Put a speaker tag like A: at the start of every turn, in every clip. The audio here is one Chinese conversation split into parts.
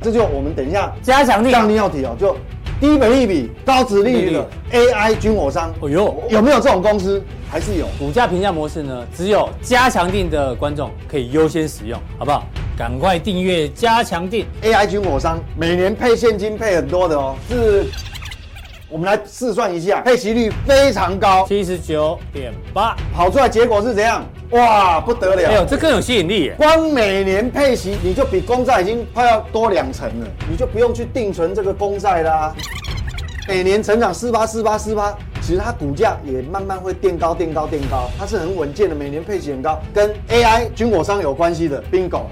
A: 这就我们等一下
B: 加
A: 强定要提哦，就低本利比、高值利率的 AI 军火商。
B: 哦呦，
A: 有没有这种公司？还是有。
B: 股价评价模式呢？只有加强定的观众可以优先使用，好不好？赶快订阅加强定
A: AI 军火商，每年配现金配很多的哦，是。我们来试算一下，配息率非常高，
B: 七十九点八，
A: 跑出来结果是怎样？哇，不得了！
B: 哎呦，这更有吸引力耶！
A: 光每年配息，你就比公债已经快要多两成了，你就不用去定存这个公债啦。每年成长四八四八四八，其实它股价也慢慢会垫高垫高垫高，它是很稳健的，每年配息很高，跟 AI 军火商有关系的 Bingo。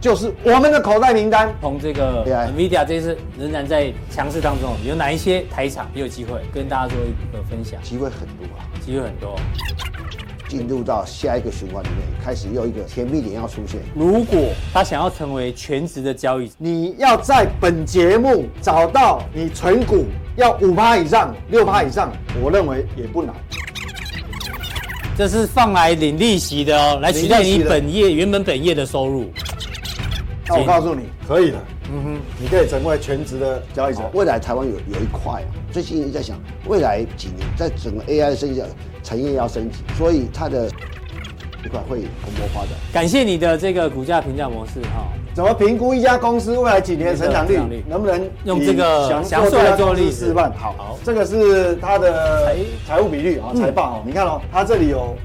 A: 就是我们的口袋名单，
B: 从这个 NVIDIA 这次仍然在强势当中，有哪一些台厂也有机会跟大家做一个分享？
C: 机会很多啊，
B: 机会很多。
C: 进入到下一个循环里面，开始又一个甜蜜点要出现。
B: 如果他想要成为全职的交易，
A: 你要在本节目找到你存股要五趴以上、六趴以上，我认为也不难。
B: 这是放来领利息的哦，来取代你本业原本本业的收入。
A: 那我告诉你，可以的。嗯哼，你可以成为全职的交易者。
C: 未来台湾有有一块啊，最近一直在想，未来几年在整个 AI 升级产业要升级，所以它的一块会蓬勃发展。
B: 感谢你的这个股价评价模式哈。
A: 怎么评估一家公司未来几年的成长率？能不能
B: 用这个详述来做例子
A: 示范？好，好，这个是它的财财务比率啊，财报哦。你看哦，它这里有。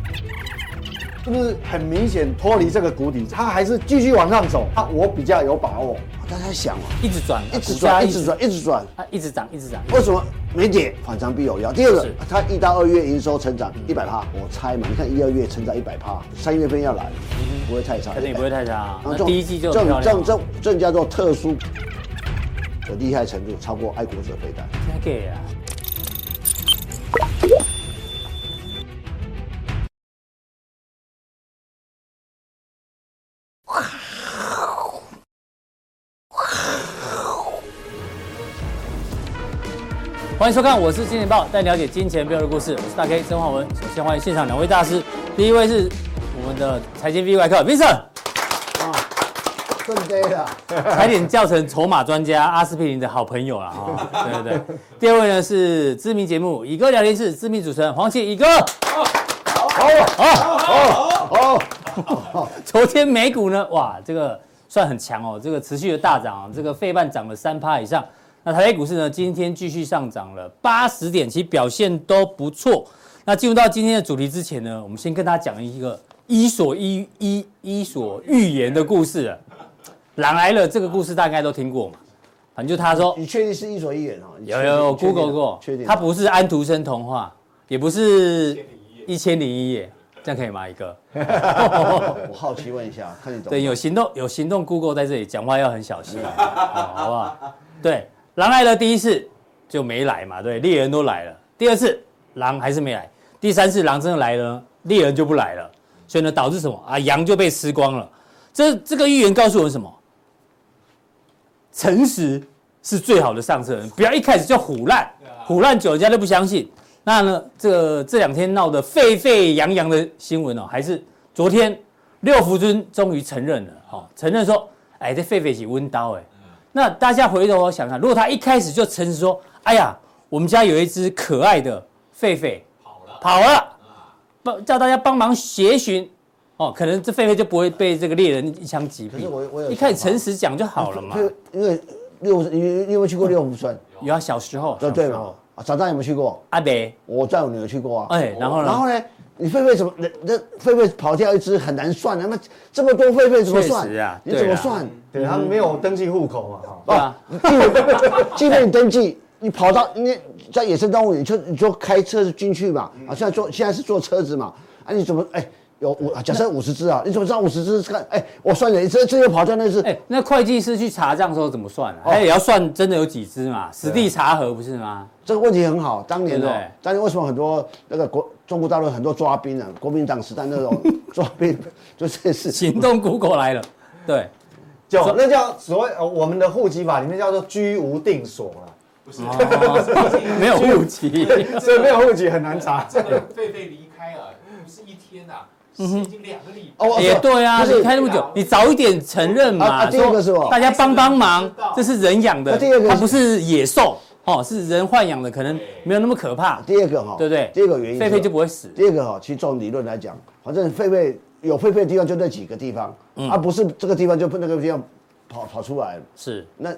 A: 是不是很明显脱离这个谷底？它还是继续往上走？它我比较有把握。
C: 大家想啊，
B: 一直转，
C: 一直转，一直转，一直转，
B: 它一直涨，一直涨。
C: 为什么没跌？反常必有妖。第二个，它一到二月营收成长一百趴，我猜嘛，你看一二月成长一百趴，三月份要来，不会太差，
B: 肯定不会太差。
C: 然后
B: 第一季就
C: 这种这种这种叫做特殊的厉害程度，超过爱国者飞弹。
B: 真给啊！欢迎收看，我是金钱爆，带你了解金钱背后的故事。我是大 K 曾焕文。首先欢迎现场两位大师，第一位是我们的财经 V 外客 Vincent，
C: 啊，正对了，
B: 差点教程筹码专家阿司匹林的好朋友了啊！对对对。第二位呢是知名节目《以哥聊天室》知名主持人黄奇以哥。好，好，好，好，好。昨天美股呢，哇，这个算很强哦，这个持续的大涨，这个费半涨了三趴以上。那台北股市呢？今天继续上涨了八十点，其实表现都不错。那进入到今天的主题之前呢，我们先跟大家讲一个伊索伊伊伊索寓言的故事啊。狼来了，这个故事大概都听过嘛？反正就他说，
C: 你确定是伊索寓言哦？
B: 有有有，Google 过，确定。它不是安徒生童话，也不是一千零一夜，这样可以吗？一个？
C: 我好奇问一下，看你懂。
B: 对，有行动有行动，Google 在这里讲话要很小心，好不好？对。狼来了，第一次就没来嘛，对，猎人都来了。第二次狼还是没来，第三次狼真的来了，猎人就不来了，所以呢，导致什么啊？羊就被吃光了。这这个预言告诉我们什么？诚实是最好的上策人，不要一开始就唬烂，唬烂久人家都不相信。那呢，这个这两天闹得沸沸扬扬的新闻哦，还是昨天六福村终于承认了，哦，承认说，哎，这狒狒是温刀哎。那大家回头想想，如果他一开始就诚实说：“哎呀，我们家有一只可爱的狒狒跑了，跑了，帮叫大家帮忙协寻，哦，可能这狒狒就不会被这个猎人一枪击毙。可是我我有一开始诚实讲就好了嘛。
C: 因为六，你你有没有去过六福村？
B: 有啊，小时候。
C: 对对嘛。啊，长大有没有去过？
B: 阿北，
C: 我带我女儿去过啊。
B: 哎，然后呢？
C: 然后呢？你狒狒怎么？那那狒狒跑掉一只很难算的，那这么多狒狒怎么算？
B: 啊，
C: 你怎么算？
A: 对，他们没有登记户口嘛，
B: 对啊，
C: 即便你登记，你跑到你在野生动物园，你就你就开车进去嘛，啊，现在坐现在是坐车子嘛，啊，你怎么哎？有五，假设五十只啊，你怎么知道五十只看？哎，我算了，这这又跑掉那只。哎，
B: 那会计师去查账的时候怎么算啊？他也要算真的有几只嘛，实地查核不是吗？
C: 这个问题很好，当年哦，当年为什么很多那个国中国大陆很多抓兵啊，国民党时代那种抓兵，就这是
B: 行动 Google 来了，对，
A: 就那叫所谓我们的户籍法里面叫做居无定所了，
D: 不是，
B: 没有户籍，
A: 所以没有户籍很难查。
D: 这个狒狒离开了，不是一天呐。已经两个礼拜。
C: 哦
B: 也对啊，
C: 就是
B: 你开那么久，你早一点承认嘛，
C: 啊啊第二个是
B: 大家帮帮忙，这是人养的，
C: 那第二个
B: 它不是野兽哦，是人豢养的，可能没有那么可怕，
C: 第二个哈，
B: 对不对？
C: 第二个原因是
B: 狒狒就不会死，
C: 第二个哈，其实从理论来讲，反正狒狒有狒狒的地方就那几个地方，
B: 嗯
C: 而不是这个地方就不那个地方跑跑出来。
B: 是。
C: 那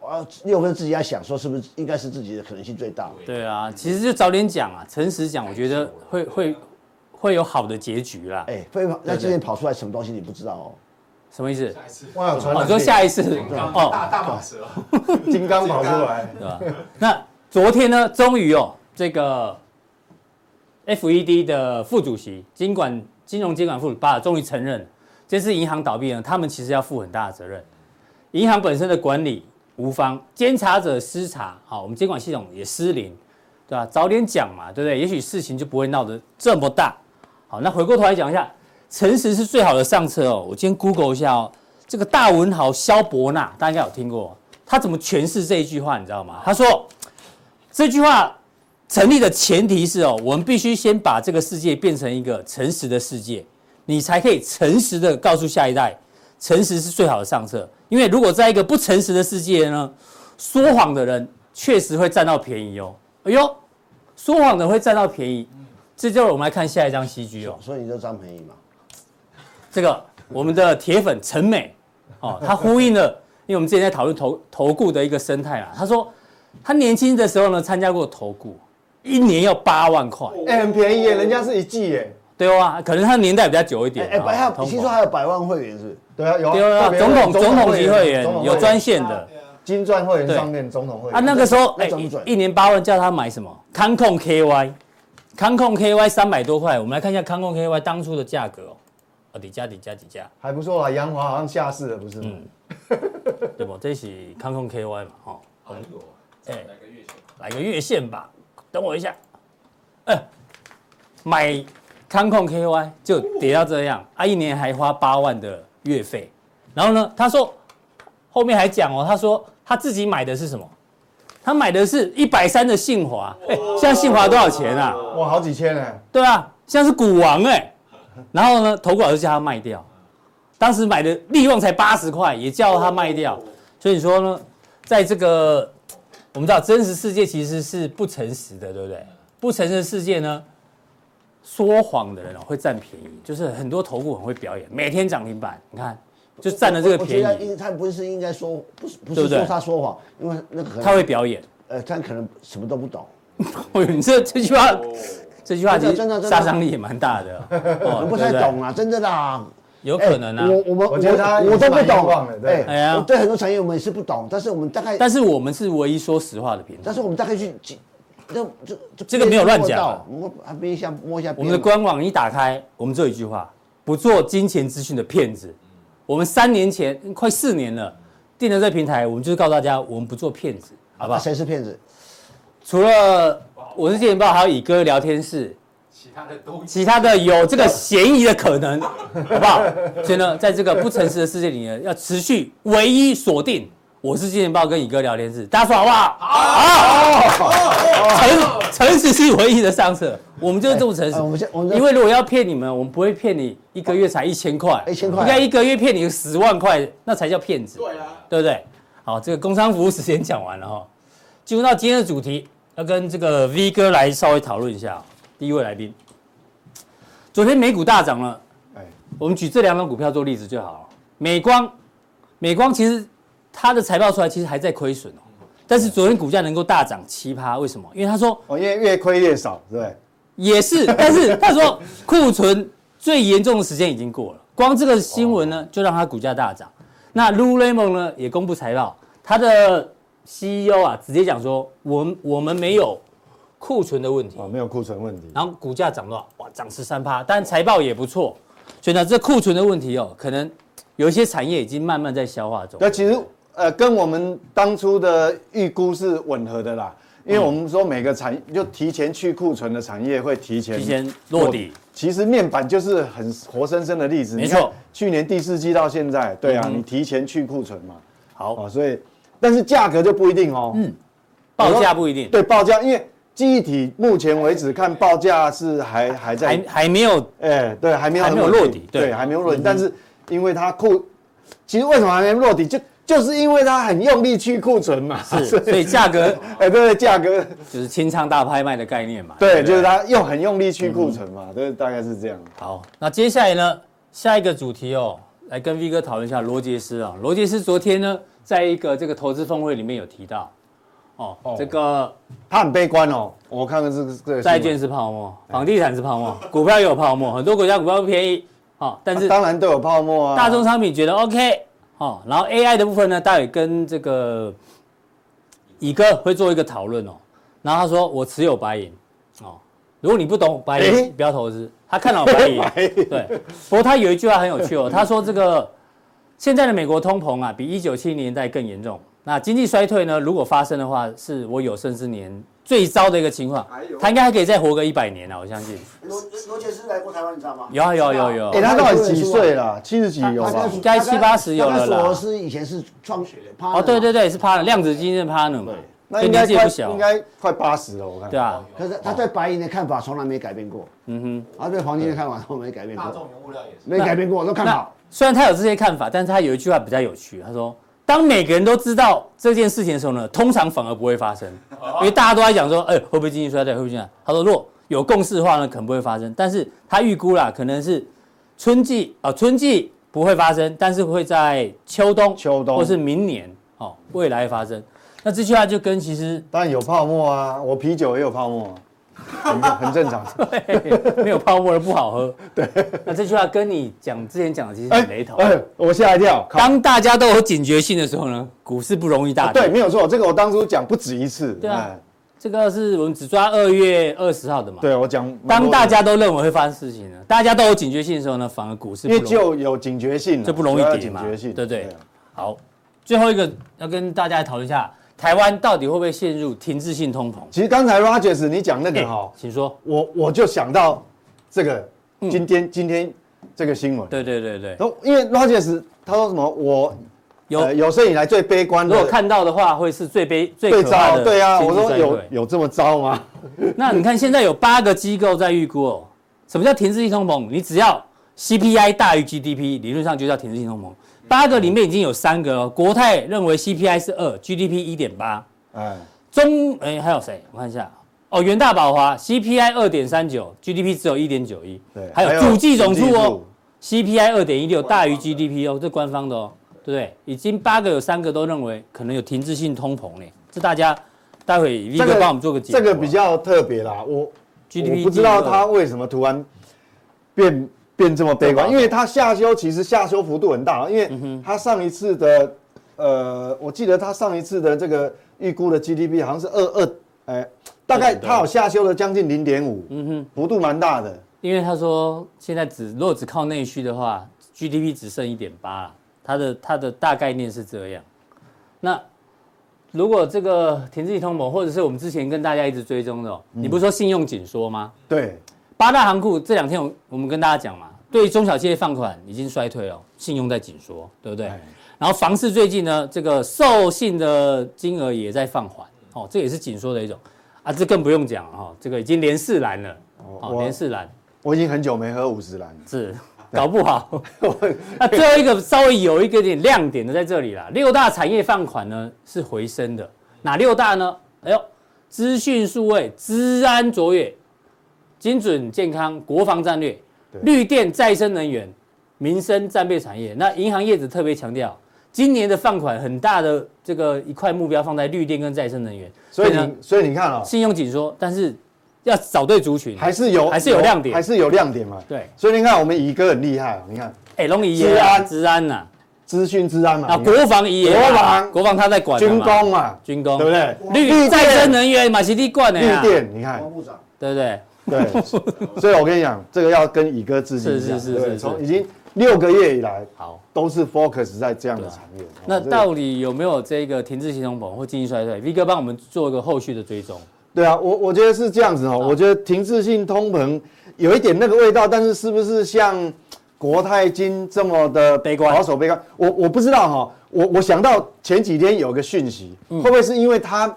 C: 啊，六分自己在想说，是不是应该是自己的可能性最大？
B: 对啊，其实就早点讲啊，诚实讲，我觉得会会会有好的结局啦。
C: 哎，狒狒那今天跑出来什么东西你不知道哦？
B: 什么意思？
D: 下一次
A: 哇，有传
B: 哦，
A: 染病
B: 你说下一次哦，
D: 大大蟒蛇，
A: 金刚跑出来，
B: 对吧？那昨天呢，终于哦，这个 FED 的副主席、金管金融监管副巴尔终于承认，这次银行倒闭呢，他们其实要负很大的责任。银行本身的管理无方，监察者失察，好，我们监管系统也失灵，对吧？早点讲嘛，对不对？也许事情就不会闹得这么大。好，那回过头来讲一下，诚实是最好的上策哦。我今天 Google 一下哦，这个大文豪萧伯纳，大家应该有听过，他怎么诠释这一句话，你知道吗？他说。这句话成立的前提是哦，我们必须先把这个世界变成一个诚实的世界，你才可以诚实的告诉下一代，诚实是最好的上策。因为如果在一个不诚实的世界呢，说谎的人确实会占到便宜哦。哎呦，说谎的会占到便宜，这就是我们来看下一张 CG 哦。
C: 所以你就占便宜嘛。
B: 这个我们的铁粉陈美哦，他呼应了，因为我们之前在讨论投投顾的一个生态啊，他说。他年轻的时候呢，参加过投顾，一年要八万块，
A: 哎，很便宜耶，人家是一季耶。
B: 对啊，可能他年代比较久一点。
C: 哎，还有
B: 通膨
C: 听说还有百万会员是？
A: 对啊，有
B: 对啊，总统总统级
A: 会员
B: 有专线的
A: 金钻会员上面总统会员
B: 啊，那个时候哎一年八万叫他买什么？康控 KY，康控 KY 三百多块，我们来看一下康控 KY 当初的价格哦，啊，底价底价底价，
A: 还不错啊，阳华好像下市了，不是吗？
B: 对不？这是康控 KY 嘛，哦，
D: 哎呦，
B: 哎
D: 来个月线，
B: 来个月线吧，等我一下，哎，买康控 KY 就跌到这样，啊，一年还花八万的月费，然后呢，他说后面还讲哦，他说他自己买的是什么？他买的是一百三的信华，哎，现在信华多少钱啊？
A: 哇，好几千呢。
B: 对啊，现在是股王哎，然后呢，投顾老师叫他卖掉，当时买的利润才八十块，也叫他卖掉，所以你说呢，在这个我们知道真实世界其实是不诚实的，对不对？不诚实的世界呢，说谎的人哦会占便宜，就是很多投顾很会表演，每天涨停板，你看就占了这个
C: 我觉得
B: 便宜，
C: 应他不是应该说不是不是说他说谎，因为那个可能
B: 他会表演。
C: 呃他可能什么都不懂。
B: 哎呦，你这这句话，这句话其实
C: 真的真的真的
B: 杀伤力也蛮大的哦，
C: 我不太懂啊，真的啦。
B: 有可能啊
C: 哎。我我们
A: 我觉得他
C: 我我都不懂
B: 哎呀
C: 对很多产业我们也是不懂，但是我们大概，
B: 但是我们是唯一说实话的频道
C: 但。是我们大概去，这这
B: 这个没有乱讲啊
C: 摸还摸一下摸一下。
B: 我们的官网一打开，我们只有一句话：不做金钱资讯的骗子。我们三年前，快四年了，定了这平台，我们就是告诉大家，我们不做骗子，好不
C: 啊
B: 好？
C: 谁是骗子？
B: 除了我是金钱豹，还有乙哥聊天室，
D: 其他的都
B: 其他的有这个嫌疑的可能，好不好？所以呢，在这个不诚实的世界里呢，要持续唯一锁定。我是金钱豹跟乙哥聊天室，大家说好不好？好，诚诚实是唯一的上策，我们就是这么诚
C: 哎我们我们
B: 实。因为如果要骗你们，我们不会骗你一个月才一千块
C: ，1000块。
B: 应该一个月骗你十万块，那才叫骗子，
D: 对啊，
B: 对不对？好，这个工商服务时间讲完了哈，进入到今天的主题，要跟这个 V 哥来稍微讨论一下。第一位来宾，昨天美股大涨了，
A: 哎，
B: 我们举这两档股票做例子就好了。美光，美光其实它的财报出来，其实还在亏损哦，但是昨天股价能够大涨七趴，为什么？因为他说
A: 哦，因为越亏越少，对？
B: 也是，但是他说库存最严重的时间已经过了，光这个新闻呢，就让它股价大涨。那 Lululemon 呢也公布财报，它的 CEO 啊直接讲说，我们我们没有库存的问题，
A: 哦，没有库存问题。
B: 然后股价涨多少？哇，涨十三趴，但财报也不错，所以呢，这库存的问题哦，可能有一些产业已经慢慢在消化中。
A: 那其实呃，跟我们当初的预估是吻合的啦，因为我们说每个产就提前去库存的产业会提前
B: 提前落底。
A: 其实面板就是很活生生的例子，没错去年第四季到现在，对啊，
B: 嗯
A: 你提前去库存嘛，
B: 好，
A: 哦，所以但是价格就不一定哦，嗯，
B: 报价不一定。
A: 对报价，因为记忆体目前为止看报价是还还在
B: 还还没有
A: 哎，对，还没有
B: 还没有落底。对。
A: 对，还没有落底。但是因为它库，其实为什么还没落底，就就是因为它很用力去库存嘛，
B: 是，所以价格
A: 哎，对，价格。
B: 就是清仓大拍卖的概念嘛。
A: 对，
B: 不
A: 就是它又很用力去库存嘛，对，大概是这样。
B: 好，那接下来呢，下一个主题哦，来跟 V 哥讨论一下罗杰斯啊。罗杰斯昨天呢，在一个这个投资峰会里面有提到，哦，
A: 哦
B: 这个
A: 他很悲观哦，我看看这个这个
B: 债券是泡沫，房地产是泡沫，股票也有泡沫，很多国家股票不便宜，哦，但是
A: 当然都有泡沫啊。
B: 大宗商品觉得 OK，哦，然后 AI 的部分呢，待会跟这个乙哥会做一个讨论哦。然后他说我持有白银，哦，如果你不懂白
A: 银，
B: 不要投资。他看到白银，对。不过他有一句话很有趣哦，他说这个现在的美国通膨啊，比一九七零年代更严重。那经济衰退呢，如果发生的话，是我有生之年最糟的一个情况。他应该还可以再活个一百年啊，我相信。
C: 罗罗杰斯来过台湾，你知道吗？
B: 有啊有啊有啊有啊
A: 哎，他到底几岁了？七十几有吧？
B: 应该七八十有了啦
C: 他跟索罗斯以前是创
B: 哦，对对对，是 partner 量子基金的 partner 嘛，
A: 那应该快
B: 不小
A: 应该快八十了，我看。
B: 对啊，
C: 可是他对白银的看法从来没改变过，
B: 嗯哼。
C: 他对黄金的看法都没改变
D: 大
C: 过，
D: 众原物料也是。
C: 没改变过，都看好。
B: 虽然他有这些看法，但是他有一句话比较有趣，他说：当每个人都知道这件事情的时候呢，通常反而不会发生，因为大家都在讲说，哎、会不会经济衰退，会不会这样？他说，如果有共识的话呢，可能不会发生，但是他预估啦，可能是春季啊、呃，春季不会发生，但是会在秋冬、
A: 秋冬
B: 或是明年哦，未来发生。那这句话就跟其实
A: 当然有泡沫啊，我啤酒也有泡沫啊，很很正常。
B: 对没有泡沫的不好喝。对，那这句话跟你讲之前讲的其实很雷同。
A: 哎，我吓一跳。靠
B: 当大家都有警觉性的时候呢，股市不容易大跌。
A: 对，没有错，这个我当初讲不止一次。
B: 对啊
A: 哎，
B: 这个是我们只抓二月二十号的嘛。
A: 对我讲。
B: 当大家都认为会发生事情呢，大家都有警觉性的时候呢，反而股市
A: 因为
B: 不容易
A: 就有警觉性了，
B: 就不容易跌嘛，
A: 警觉性，
B: 对不对
A: 啊？
B: 好，最后一个要跟大家来讨论一下，台湾到底会不会陷入停滞性通膨？
A: 其实刚才 Rogers 你讲那个哈，
B: 请说。
A: 我我就想到这个今天今天这个新闻，
B: 对对对对，
A: 然后因为 Rogers 他说什么我
B: 有
A: 呃有生以来最悲观的，
B: 如果看到的话，会是最悲最
A: 最糟，
B: 的
A: 对啊，我
B: 说
A: 有有这么糟吗？
B: 那你看，现在有八个机构在预估哦，什么叫停滞性通膨？你只要 CPI 大于 GDP，理论上就叫停滞性通膨。八个里面已经有三个了，国泰认为 CPI 是二，GDP 一点八。
A: 哎，
B: 中哎还有谁？我看一下哦，元大宝华 CPI 二点三九，GDP 只有一点九一。
A: 对
B: 还有主计总处哦，CPI 二点一六大于 GDP 哦，这官方的哦，对不对？已经八个有三个都认为可能有停滞性通膨呢。这大家待会 V 哥帮我们做个解读啊
A: 这个比较特别啦，我
B: GDP
A: 我不知道它为什么突然变变这么悲观，因为他下修其实下修幅度很大，因为他上一次的呃，我记得他上一次的这个预估的 GDP 好像是二二，哎，大概他有下修了将近零点五，嗯哼，幅度蛮大的。
B: 因为他说现在只如果只靠内需的话，GDP 只剩一点八，他的他的大概念是这样。那如果这个停滞性通膨，或者是我们之前跟大家一直追踪的、哦，你不是说信用紧缩吗？
A: 对，
B: 八大行库这两天我我们跟大家讲嘛，对中小企业放款已经衰退了，信用在紧缩，对不对？然后房市最近呢，这个授信的金额也在放缓，哦，这也是紧缩的一种啊，这更不用讲哈、哦，这个已经连四蓝了，哦，
A: 我
B: 连四蓝
A: 我已经很久没喝五十蓝了。
B: 是搞不好。那最后一个稍微有一个点亮点的在这里啦，六大产业放款呢是回升的，哪六大呢？哎呦，资讯数位、资安卓越、精准健康、国防战略、绿电再生能源、民生战备产业。那银行业者特别强调，今年的放款很大的这个一块目标放在绿电跟再生能源。
A: 所以
B: 呢
A: 你，所以你看哦，
B: 信用紧缩，但是要找对族群，
A: 还是有
B: 还是有亮点。
A: 还是有亮点嘛。
B: 对。
A: 所以你看我们乙哥很厉害哦，你看。
B: 哎，龙怡
A: 资安。
B: 治安呐，
A: 资讯治安嘛，
B: 啊，国防也
A: 国防。
B: 国防他在管的军
A: 工嘛，
B: 军工。
A: 对不对？
B: 绿再生能源马西地管的呀
A: 绿，电，你看。
C: 王部长，
B: 对不对？
A: 对，所以我跟你讲，这个要跟乙哥致敬一下，
B: 是是是是是。
A: 从已经六个月以来
B: 好，
A: 都是 focus 在这样的产业。
B: 那到底有没有这个停滞性通膨或经济衰退？V 哥帮我们做一个后续的追踪。
A: 对啊，我我觉得是这样子哦，我觉得停滞性通膨有一点那个味道，但是是不是像国泰金这么的
B: 悲观？
A: 保守悲观？我我不知道哈，我我想到前几天有个讯息，会不会是因为他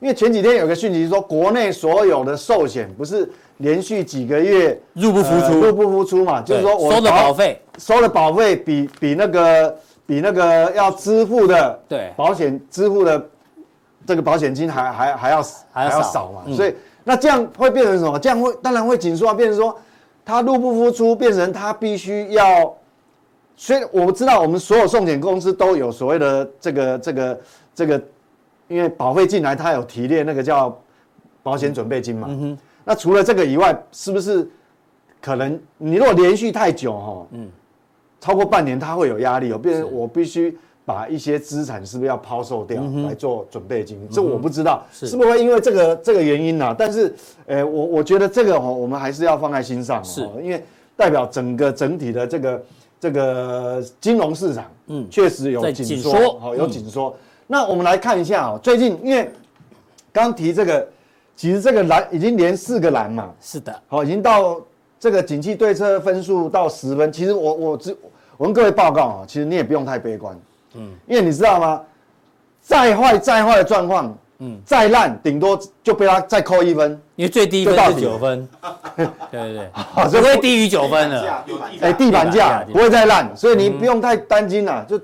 A: 因为前几天有个讯息说，国内所有的寿险不是连续几个月
B: 入不敷出，
A: 入不敷出嘛，就是说我
B: 收的保费，
A: 收的保费比比那个比那个要支付的
B: 对。
A: 保险支付的这个保险金还还还要还要少嘛，所以那这样会变成什么？这样会当然会紧缩啊，变成说他入不敷出，变成他必须要。所以我知道我们所有寿险公司都有所谓的这个这个这个，因为保费进来，它有提列那个叫保险准备金嘛。嗯哼。那除了这个以外，是不是可能你如果连续太久哈，嗯，超过半年，它会有压力，哦变成我必须把一些资产是不是要抛售掉来做准备金？这我不知道是不是会因为这个这个原因呢？但是，呃，我我觉得这个哈，我们还是要放在心上，是因为代表整个整体的这个。这个金融市场，嗯，确实有紧缩，好，有紧缩。那我们来看一下啊，最近因为刚提这个，其实这个蓝已经连四个蓝嘛，
B: 是的，
A: 好，已经到这个景气对策分数到十分。其实我我只我跟各位报告啊，其实你也不用太悲观，嗯，因为你知道吗？再坏再坏的状况。嗯，再烂顶多就被他再扣一分，
B: 因为最低分是九分，对 对对，不会低于九分了。
A: 哎，地板价不会再烂，所以你不用太担心了。就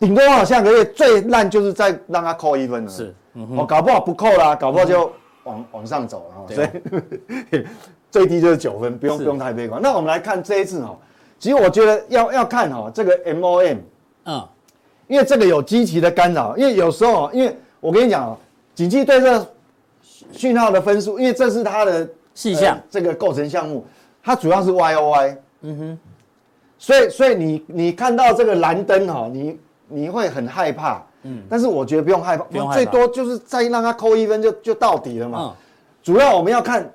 A: 顶多啊，下个月最烂就是再让他扣一分了。是，哦，搞不好不扣啦，搞不好就往往上走了。所以 最低就是九分，不用不用太悲观。那我们来看这一次哈，其实我觉得要要看哈这个 MOM，嗯，因为这个有积极的干扰，因为有时候因为我跟你讲景气对策讯号的分数，因为这是它的
B: 细项，
A: 这个构成项目，它主要是 Y O Y，嗯哼，所以所以你你看到这个蓝灯哈，你你会很害怕，嗯，但是我觉得不用害怕，不用害怕，最多就是再让它扣一分就就到底了嘛，嗯，主要我们要看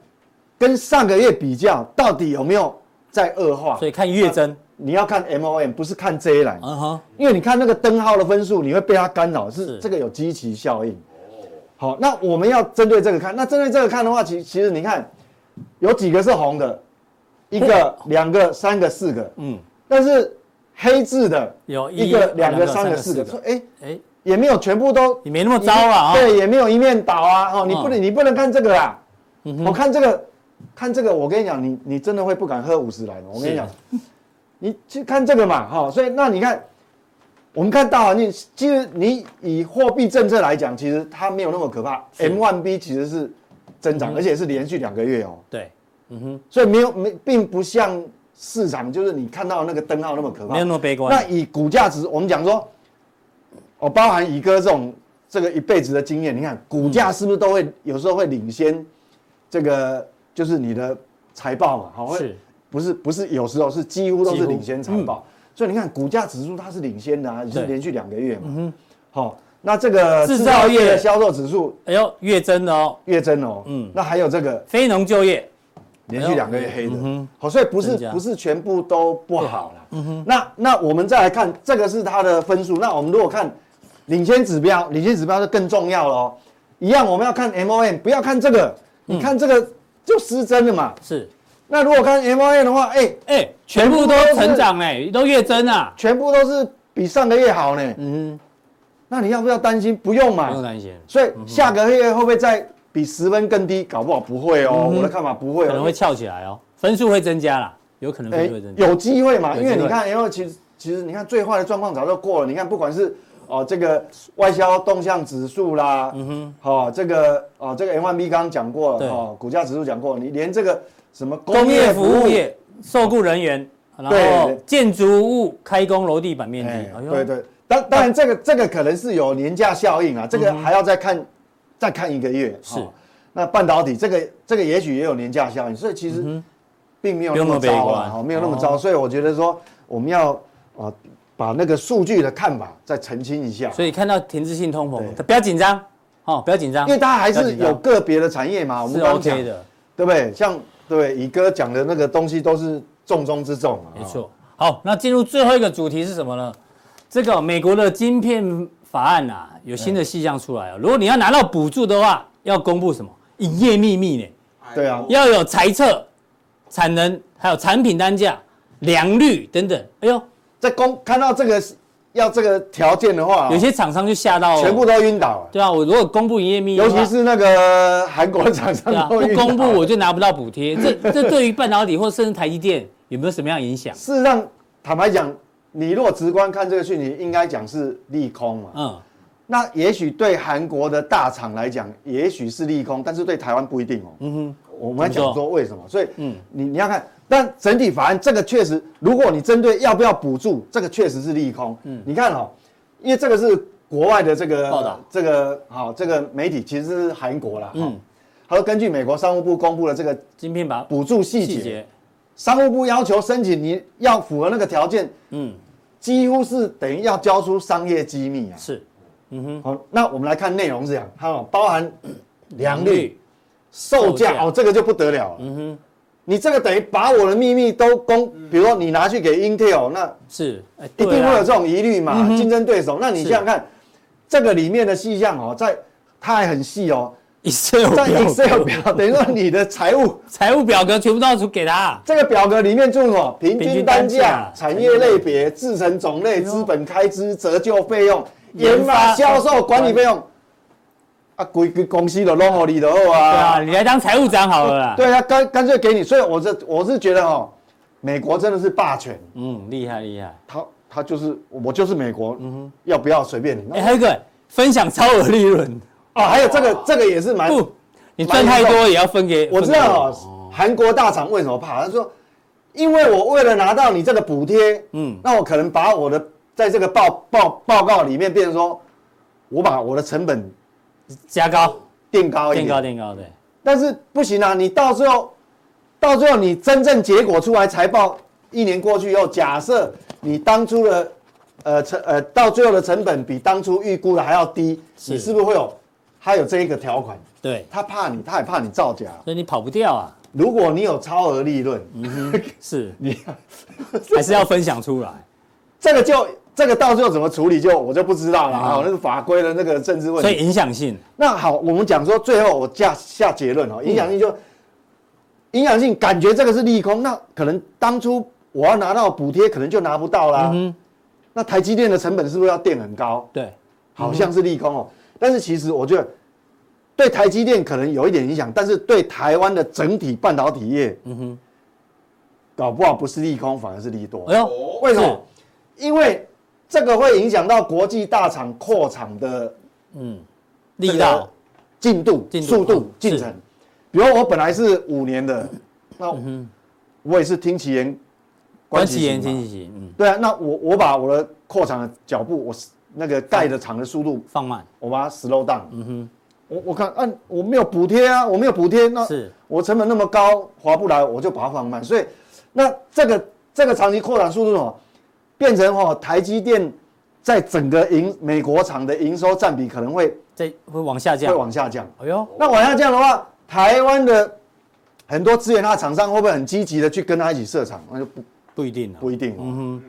A: 跟上个月比较到底有没有在恶化，
B: 所以看月增，
A: 你要看 M O M，不是看这一栏，嗯哼，因为你看那个灯号的分数，你会被它干扰，是这个有基期效应。好，那我们要针对这个看。那针对这个看的话，其其实你看，有几个是红的，一个、两个、三个、四个，嗯。但是黑字的有一个、两个、三个、四个，说哎哎，也没有全部都，
B: 你没那么糟啊。
A: 对，也没有一面倒啊。哦，你不能，你不能看这个啊。我看这个，看这个，我跟你讲，你你真的会不敢喝五十来的。我跟你讲，你去看这个嘛，哈。所以那你看。我们看大环境，其实你以货币政策来讲，其实它没有那么可怕。M1B 其实是增长，而且是连续两个月哦。
B: 对，嗯哼，
A: 所以没有没，并不像市场就是你看到那个灯号那么可怕，
B: 没有那么悲观。
A: 那以股价值，我们讲说，哦，包含乙哥这种这个一辈子的经验，你看股价是不是都会有时候会领先这个就是你的财报嘛？好，是，不是不是有时候是几乎都是领先财报。所以你看，股价指数它是领先的啊，也是连续两个月嘛。嗯哼。好，那这个制造业的销售指数，
B: 哎呦，月增哦，
A: 月增哦。嗯。那还有这个
B: 非农就业，
A: 连续两个月黑的。嗯。好，所以不是不是全部都不好了。嗯哼。那那我们再来看，这个是它的分数。那我们如果看领先指标，领先指标就更重要了哦。一样，我们要看 MOM，不要看这个。你看这个就失真了嘛。
B: 是。
A: 那如果看 M O N 的话，哎
B: 哎，全部都成长哎，都月增啊，
A: 全部都是比上个月好呢。嗯，那你要不要担心？不用嘛，
B: 不用担心。
A: 所以下个月会不会再比十分更低？搞不好不会哦。我的看法不会，
B: 可能会翘起来哦，分数会增加啦，有可能会增加。
A: 有机会嘛？因为你看，因为其实其实你看最坏的状况早就过了。你看不管是哦这个外销动向指数啦，嗯哼，好这个哦这个 M1B 刚刚讲过了哦，股价指数讲过了，你连这个。什么
B: 工业服务业受雇人员，然后建筑物开工楼地板面积，
A: 对对，当当然这个这个可能是有年假效应啊，这个还要再看再看一个月。是，那半导体这个这个也许也有年假效应，所以其实并没有那么糟啊，没有那么糟，所以我觉得说我们要啊把那个数据的看法再澄清一下。
B: 所以看到停滞性通膨，不要紧张哦，不要紧张，
A: 因为它还是有个别的产业嘛，我们刚讲的，对不对？像。对，乙哥讲的那个东西都是重中之重啊。
B: 没错。好，那进入最后一个主题是什么呢？这个美国的晶片法案啊，有新的细项出来啊。如果你要拿到补助的话，要公布什么？营业秘密呢？
A: 对啊，
B: 要有财测、产能，还有产品单价、良率等等。哎呦，
A: 在公看到这个要这个条件的话，
B: 有些厂商就吓到，
A: 全部都晕倒了。
B: 对啊，我如果公布营业秘密，
A: 尤其是那个韩国的厂商
B: 不公布我就拿不到补贴。这这对于半导体或甚至台积电有没有什么样影响？
A: 事实上，坦白讲，你若直观看这个讯息，应该讲是利空嘛。
B: 嗯，
A: 那也许对韩国的大厂来讲，也许是利空，但是对台湾不一定哦。嗯哼，我们来讲说为什么？所以，嗯，你你要看。但整体法案这个确实，如果你针对要不要补助，这个确实是利空。嗯，你看哦，因为这个是国外的这个报道，这个好，这个媒体其实是韩国啦。嗯，他说根据美国商务部公布的这个
B: 晶片把
A: 补助细节，商务部要求申请你要符合那个条件，嗯，几乎是等于要交出商业机密啊。
B: 是，嗯哼。
A: 好，那我们来看内容是这样，好，包含良率、售价哦，这个就不得了了。嗯哼。你这个等于把我的秘密都公，比如说你拿去给 Intel，那
B: 是
A: 一定会有这种疑虑嘛？竞争对手，那你想想看，这个里面的细项哦，在它还很细哦
B: ，Excel
A: 在 Excel 表，等于说你的财务
B: 财务表格全部都要出给他。
A: 这个表格里面注什么？平均单价、产业类别、制成种类、资本开支、折旧费用、研发、销售、管理费用。啊，规个公司都弄好你的好啊！
B: 对啊，你来当财务长好了啦。
A: 对啊，干干脆给你，所以我是我是觉得哦，美国真的是霸权。
B: 嗯，厉害厉害。
A: 他他就是我就是美国，嗯哼，要不要随便你。
B: 哎，还有一个分享超额利润
A: 哦，还有这个这个也是蛮
B: 不，你赚太多也要分给。
A: 我知道哦，韩国大厂为什么怕？他说，因为我为了拿到你这个补贴，嗯，那我可能把我的在这个报报报告里面变成说，我把我的成本。
B: 加高，
A: 垫高一点，
B: 垫高垫高，对。
A: 但是不行啊，你到最后，到最后你真正结果出来，财报一年过去以后，假设你当初的，呃成呃到最后的成本比当初预估的还要低，你是不是会有，还有这一个条款？
B: 对，
A: 他怕你，他也怕你造假，
B: 所以你跑不掉啊。
A: 如果你有超额利润，
B: 嗯哼，是你 还是要分享出来，
A: 这个就。这个到最后怎么处理，就我就不知道了啊。那个法规的那个政治问题，
B: 所以影响性。
A: 那好，我们讲说最后我下下结论哦，影响性就影响性，感觉这个是利空，那可能当初我要拿到补贴，可能就拿不到啦。那台积电的成本是不是要垫很高？
B: 对，
A: 好像是利空哦。但是其实我觉得对台积电可能有一点影响，但是对台湾的整体半导体业，嗯哼，搞不好不是利空，反而是利多。哎呦，为什么？因为这个会影响到国际大厂扩厂的，嗯，
B: 力道、
A: 进度、速度、进程。比如我本来是五年的，那我也是听其言，
B: 观其言，听其行。嗯，
A: 对啊，那我我把我的扩厂的脚步，我那个盖的厂的速度
B: 放慢，
A: 我把它 slow down。嗯哼，我我看，嗯，我没有补贴啊，我没有补贴，那是我成本那么高，划不来，我就把它放慢。所以，那这个这个长期扩展速度什么？变成哦，台积电在整个营美国厂的营收占比可能会
B: 在会往下降，
A: 会往下降。哎呦，那往下降的话，台湾的很多资源它的厂商会不会很积极的去跟他一起设厂？那就不
B: 不一定了，
A: 不一定。嗯哼，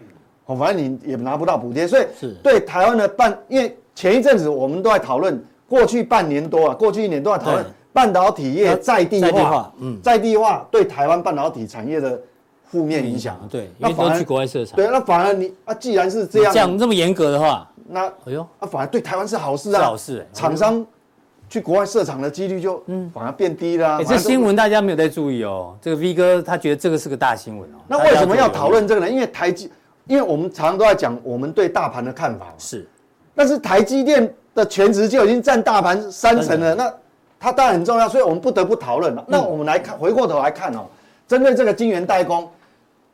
A: 哦，反正你也拿不到补贴，所以对台湾的半，因为前一阵子我们都在讨论，过去半年多啊，过去一年都在讨论半导体业在地化，嗯，在地化对台湾半导体产业的。负面影响，
B: 对，那反而去国外设厂。
A: 对，那反而你啊，既然是这样，
B: 这样这么严格的话，
A: 那哎呦，那反而对台湾是好事啊，
B: 好事。
A: 厂商去国外设厂的几率就嗯，反而变低了。
B: 哎，这新闻大家没有在注意哦。这个 V 哥他觉得这个是个大新闻哦。
A: 那为什么要讨论这个呢？因为台积，因为我们常常都在讲我们对大盘的看法。
B: 是，
A: 但是台积电的全值就已经占大盘三成了，那它当然很重要，所以我们不得不讨论了。那我们来看，回过头来看哦，针对这个晶圆代工。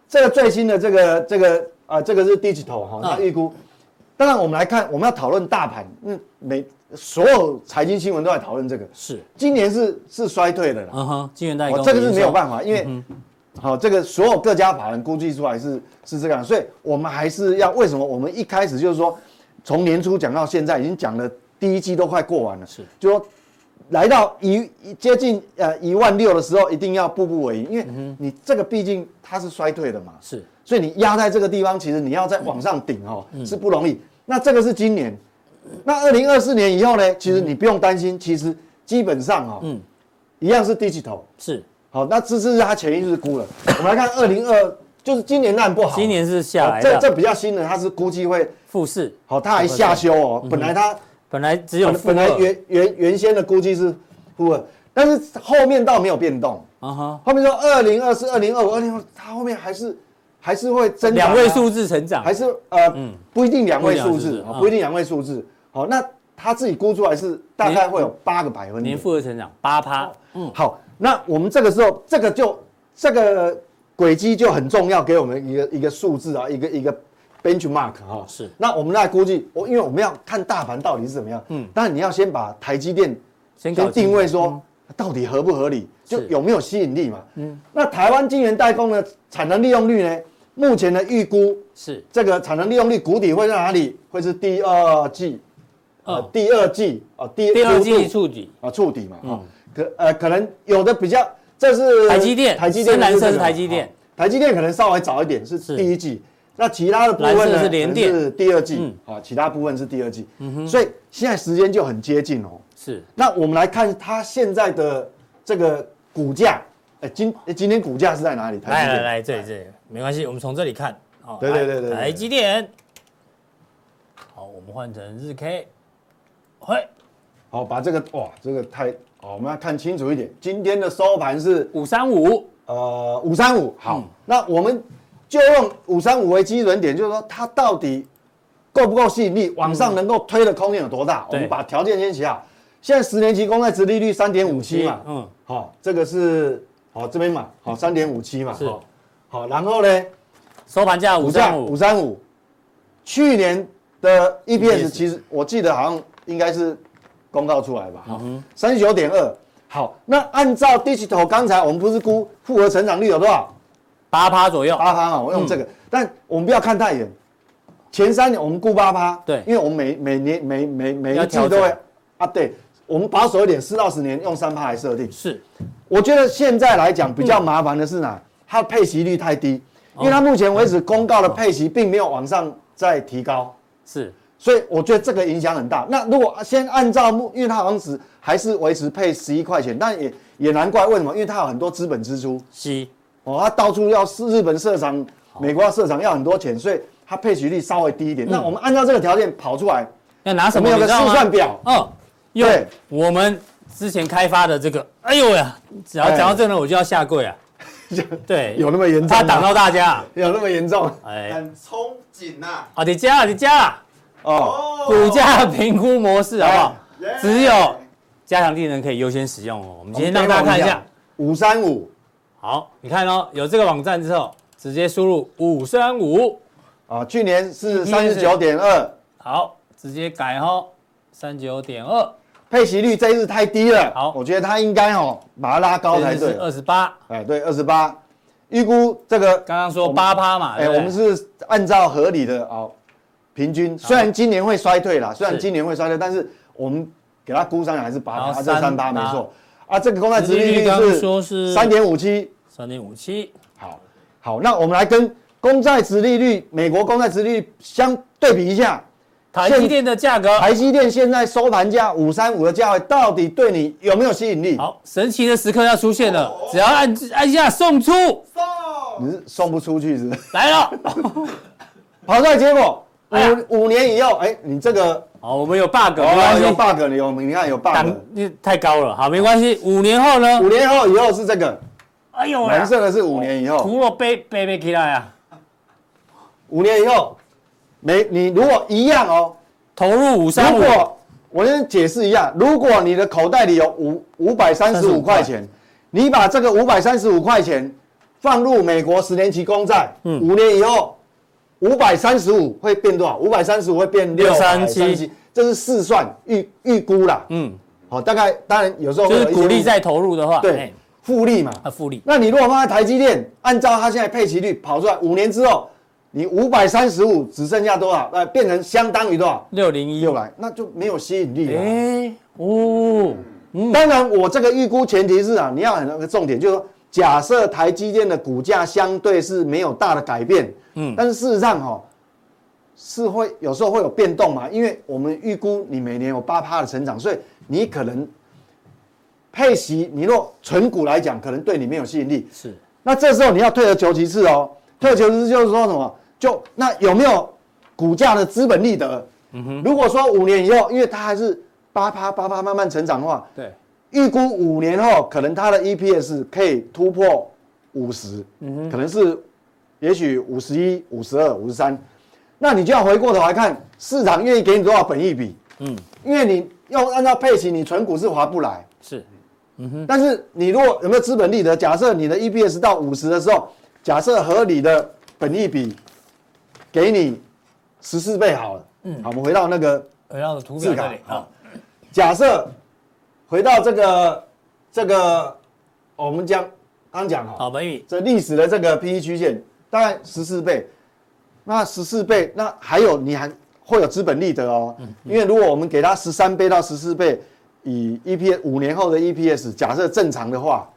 A: 这个最新的这个这个啊，这个是 digital 哈，它预估。当然，我们来看，我们要讨论大盘，嗯，每所有财经新闻都在讨论这个。
B: 是，
A: 今年是是衰退的了。
B: 嗯哼，晶圆代工，
A: 这个是没有办法，因为好，这个所有各家法人估计出来是是这样，所以我们还是要为什么？我们一开始就是说，从年初讲到现在，已经讲了第一季都快过完了，是，就说。来到一接近呃一万六的时候，一定要步步为营，因为你这个毕竟它是衰退的嘛，
B: 是，
A: 所以你压在这个地方，其实你要再往上顶哦，是不容易。那这个是今年，那二零二四年以后呢？其实你不用担心，其实基本上哦，嗯，一样是 digital，
B: 是，
A: 好，那这是它前一日估了。我们来看二零二就是今年烂不好，
B: 今年是下来
A: 哦
B: 的，
A: 这这比较新的，它是估计会
B: 负四，
A: 好，它还下修哦，本来它
B: 本来只有
A: 本本
B: 来
A: 原原原先的估计是负二，但是后面倒没有变动，
B: 啊哈，
A: 后面说二零二四、二零二五、二零二，它后面还是还是会增
B: 两位数字成长，
A: 还是呃，不一定两位数
B: 不一定两位数字，
A: 字哦不一定两位数字。好，那他自己估出来是大概会有八个百分点。
B: 年复合成长八趴，嗯，
A: 好，那我们这个时候，这个就这个轨迹就很重要，给我们一个一个数字啊，一个一个 benchmark 哈。
B: 是。
A: 那我们来估计，我因为我们要看大盘到底是怎么样，嗯，当然你要先把台积电先
B: 先
A: 定位说到底合不合理，就有没有吸引力嘛。嗯，那台湾晶圆代工的产能利用率呢？目前的预估
B: 是。
A: 这个产能利用率谷底会在哪里？会是第二季，呃
B: 哦，
A: 第二季啊，第
B: 第二季
A: 初
B: 触底，
A: 啊触底嘛，啊，可呃可能有的比较，这是
B: 台积电
A: 台积电
B: 深蓝色是台积电。
A: 哦台积电可能稍微早一点，是
B: 是。
A: 第一季。那其他的部分呢？
B: 是
A: 联电。是第二季
B: 嗯，
A: 啊，其他部分是第二季。嗯哼。所以现在时间就很接近哦。
B: 是。
A: 那我们来看它现在的这个股价，哎，今哎今天股价是在哪里？
B: 来来来，这里这里没关系，我们从这里看，哦
A: 对对
B: 来
A: 对对对。
B: 台积电，好，我们换成日 K，嘿，
A: 好，把这个哇，这个太好，我们要看清楚一点。今天的收盘是
B: 五三五，
A: 呃五三五，好，
B: 嗯。
A: 那我们就用五三五为基准点，就是说它到底够不够吸引力，往上能够推的空间有多大？我
B: 对
A: 们把条件先写好。现在十年期公债殖利率三点五七嘛，
B: 嗯，
A: 好，这个是好这边嘛，好三点五七嘛，
B: 是。
A: 好，好，然后呢，
B: 收盘价五
A: 股价五
B: 三五，
A: 三五，去年的
B: EPS
A: 其实我记得好像应该是公告出来吧，好，三十九点二。好，那按照 Digital 刚才我们不是估复合成长率有多少？
B: 八趴左右，
A: 八趴嘛，我用这个，但我们不要看太远，前三年我们估八趴，
B: 对。
A: 因为我们每每年每每每一季都会 update，我们保守一点，四到十年用三趴来设定。
B: 是。
A: 我觉得现在来讲比较麻烦的是哪？它的配息率太低，因为它目前为止公告的配息并没有往上再提高，
B: 是，
A: 所以我觉得这个影响很大。那如果先按照目，因为它好像是还是维持配十一块钱，但也也难怪为什么？因为它有很多资本支出
B: 是
A: 哦，它到处要是日本设厂、美国要设厂要很多钱，所以它配取率稍微低一点。那我们按照这个条件跑出来，
B: 要拿什么？
A: 我们有个
B: 你知道吗
A: 试算表，
B: 哦，用
A: 对
B: 我们之前开发的这个，哎呦呀，只要
A: 哎
B: 讲到这个呢，我就要下跪啊，对，
A: 有那么严重吗？
B: 怕挡到大家啊，
A: 有那么严重？
B: 哎，
D: 很憧憬呐。
B: 啊，你加啊，你加了。
A: 哦，
B: 股价评估模式好不好？只有加强定能可以优先使用哦。我们今天让大家看一下，
A: 五三五。
B: 好，你看哦，有这个网站之后，直接输入五三五，
A: 啊，去年是三十九点二，
B: 好，直接改哦，三九点二，
A: 配息率这一次太低了。
B: 好
A: 我觉得它应该哦把它拉高才对
B: 是。二十八，
A: 哎，对，二十八，预估这个
B: 刚刚说八趴嘛，
A: 哎，我们是按照合理的哦，平均。虽然今年会衰退啦，虽然今年会衰退，但是我们给它估上来还是八趴，
B: 好
A: 啊这三趴
B: 三趴
A: 没错。啊，这个公债殖利率
B: 是
A: 是三点五七。
B: 三点五七，
A: 好，好，那我们来跟公债殖利率，美国公债殖利率相对比一下。
B: 台积电的价格，
A: 台积电现在收盘价五三五的价位，到底对你有没有吸引力？
B: 好，神奇的时刻要出现了，只要按按下送出，
D: 送
A: 你是送不出去是不是？
B: 来了，
A: 跑出来结果五五年以后，哎，你这个
B: 好，我们有 bug，没
A: 哦有
B: 关系
A: ，bug，你有你看有 bug。
B: 你太高了，好，没关系，五年后呢？
A: 五？年后以后是这个。
B: 哎呦喂
A: 蓝色的是五年以后，
B: 图我背背背起来啊，
A: 五年以后，没你如果一样哦，
B: 投入五三五，
A: 如果我先解释一下，如果你的口袋里有五五百三十五块钱，你把这个五百三十五块钱放入美国十年期公债，
B: 嗯。
A: 五年以后五百三十五会变多少？五百三十五会变六三
B: 637
A: 七，这是试算预预估啦。
B: 嗯，
A: 好，大概当然有时候会
B: 就是鼓励再投入的话，
A: 对
B: 哎
A: 复利嘛。
B: 啊，复利，
A: 那你如果放在台积电，按照它现在配息率跑出来，五年之后，你五百三十五只剩下多少？呃，变成相当于多少？
B: 六零一，
A: 六来，那就没有吸引力了。
B: 哎，哦，
A: 当然，我这个预估前提是啊，你要很那个重点，就是说，假设台积电的股价相对是没有大的改变，嗯，但是事实上哈、哦，是会有时候会有变动嘛，因为我们预估你每年有八趴的成长，所以你可能配息，你若纯股来讲，可能对你没有吸引力。
B: 是，
A: 那这时候你要退而求其次哦，退而求其次就是说什么？就那有没有股价的资本利得？嗯哼，如果说五年以后，因为它还是八趴八趴慢慢成长的话，
B: 对，
A: 预估五年后可能它的 EPS 可以突破五十，嗯哼，可能是也许五十一、五十二、五十三，那你就要回过头来看市场愿意给你多少本益比，嗯，因为你要按照配息，你存股是划不来，
B: 是，嗯哼，
A: 但是你如果有没有资本利得？假设你的 EPS 到五十的时候，假设合理的本益比给你十四倍好了，嗯，好，我们回到那个
B: 回到图表这里。啊，
A: 假设回到这个这个我们将刚讲哈，
B: 好，本益
A: 这历史的这个 PE 曲线大概十四倍，那十四倍，那还有你还会有资本利得哦，因为如果我们给它十三倍到十四倍，以 EPS 五年后的 EPS 假设正常的话。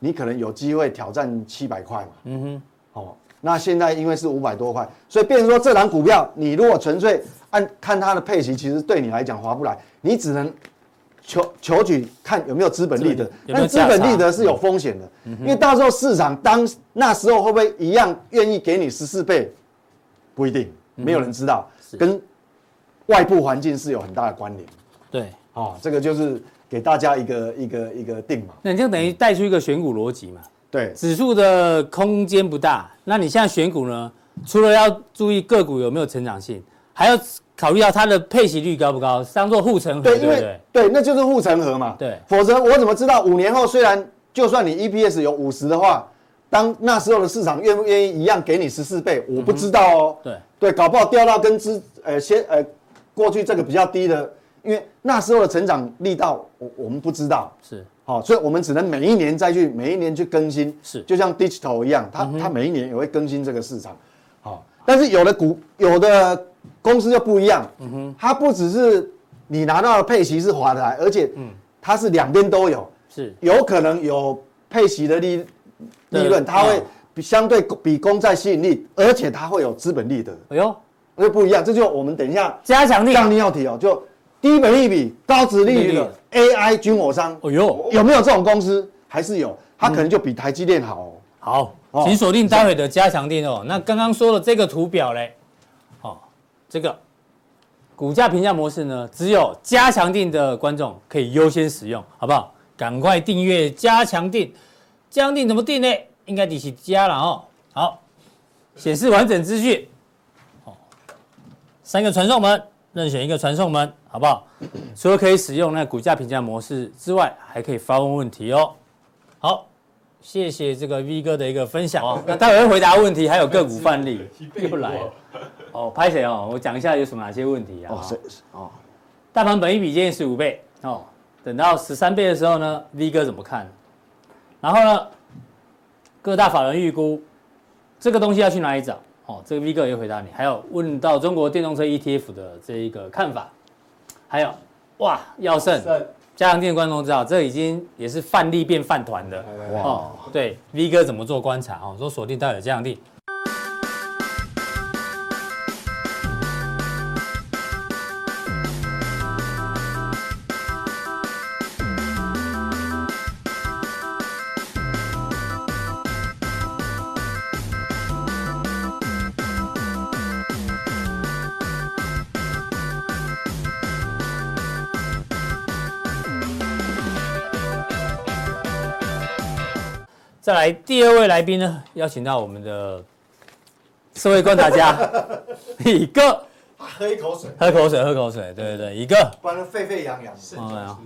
A: 你可能有机会挑战七百块嘛？嗯哼，哦，那现在因为是五百多块，所以变成说这档股票，你如果纯粹按看它的配息，其实对你来讲划不来，你只能求求取看有没有资本利得，但资本利得是有风险的，因为到时候市场当那时候会不会一样愿意给你十四倍，不一定，没有人知道，跟外部环境是有很大的关联。
B: 对，
A: 哦，这个就是。给大家一个一个一个定嘛，
B: 那你就等于带出一个选股逻辑嘛。
A: 对，
B: 指数的空间不大，那你现在选股呢？除了要注意个股有没有成长性，还要考虑到它的配息率高不高，当做护城河，对因为？
A: 对，那就是护城河嘛。
B: 对，
A: 否则我怎么知道五年后虽然就算你 EPS 有五十的话，当那时候的市场愿不愿意一样给你十四倍，我不知道哦。
B: 对
A: 对，搞不好掉到跟之呃先呃过去这个比较低的。因为那时候的成长力道，我我们不知道，
B: 是
A: 好，所以我们只能每一年再去每一年去更新，
B: 是
A: 就像 digital 一样，它它每一年也会更新这个市场，好，但是有的股有的公司就不一样，嗯哼，它不只是你拿到的配息是划得来，而且嗯，它是两边都有，
B: 是。
A: 有可能有配息的利利润，它会比相对比公债吸引力，而且它会有资本利得，
B: 哎呦，
A: 那不一样，这就我们等一下
B: 加强力，
A: 降低要提哦，就。低本利比、高值利率的 AI 军火商，
B: 哎呦，
A: 有没有这种公司？还是有，它可能就比台积电好。
B: 好，请锁定待会的加强錠哦。那刚刚说的这个图表嘞，哦，这个股价评价模式呢，只有加强定的观众可以优先使用，好不好？赶快订阅加强定。加强定怎么订呢？应该得是加了哦。好，显示完整资讯。哦，三个传送门。任选一个传送门，好不好？除了可以使用那股价评价模式之外，还可以发问问题哦。好，谢谢这个 V 哥的一个分享哦。那待会会回答问题，还有个股范例 又来了。哦，拍谁哦？我讲一下有什么哪些问题啊？哦，是哦。大盘本一比建议十五倍哦，等到十三倍的时候呢，V 哥怎么看？然后呢，各大法人预估这个东西要去哪里找？哦，这个 V 哥也回答你，还有问到中国电动车 ETF 的这一个看法，还有哇，耀盛加强錠观众知道，这已经也是范例变饭团的哇，哦，对，V 哥怎么做观察哦，说锁定到底加强錠。来第二位来宾呢，邀请到我们的社会观察家 乙哥，
A: 喝一口水，
B: 喝口水，喝口水，对对对，乙哥，
A: 不然沸沸扬扬，
B: 哦，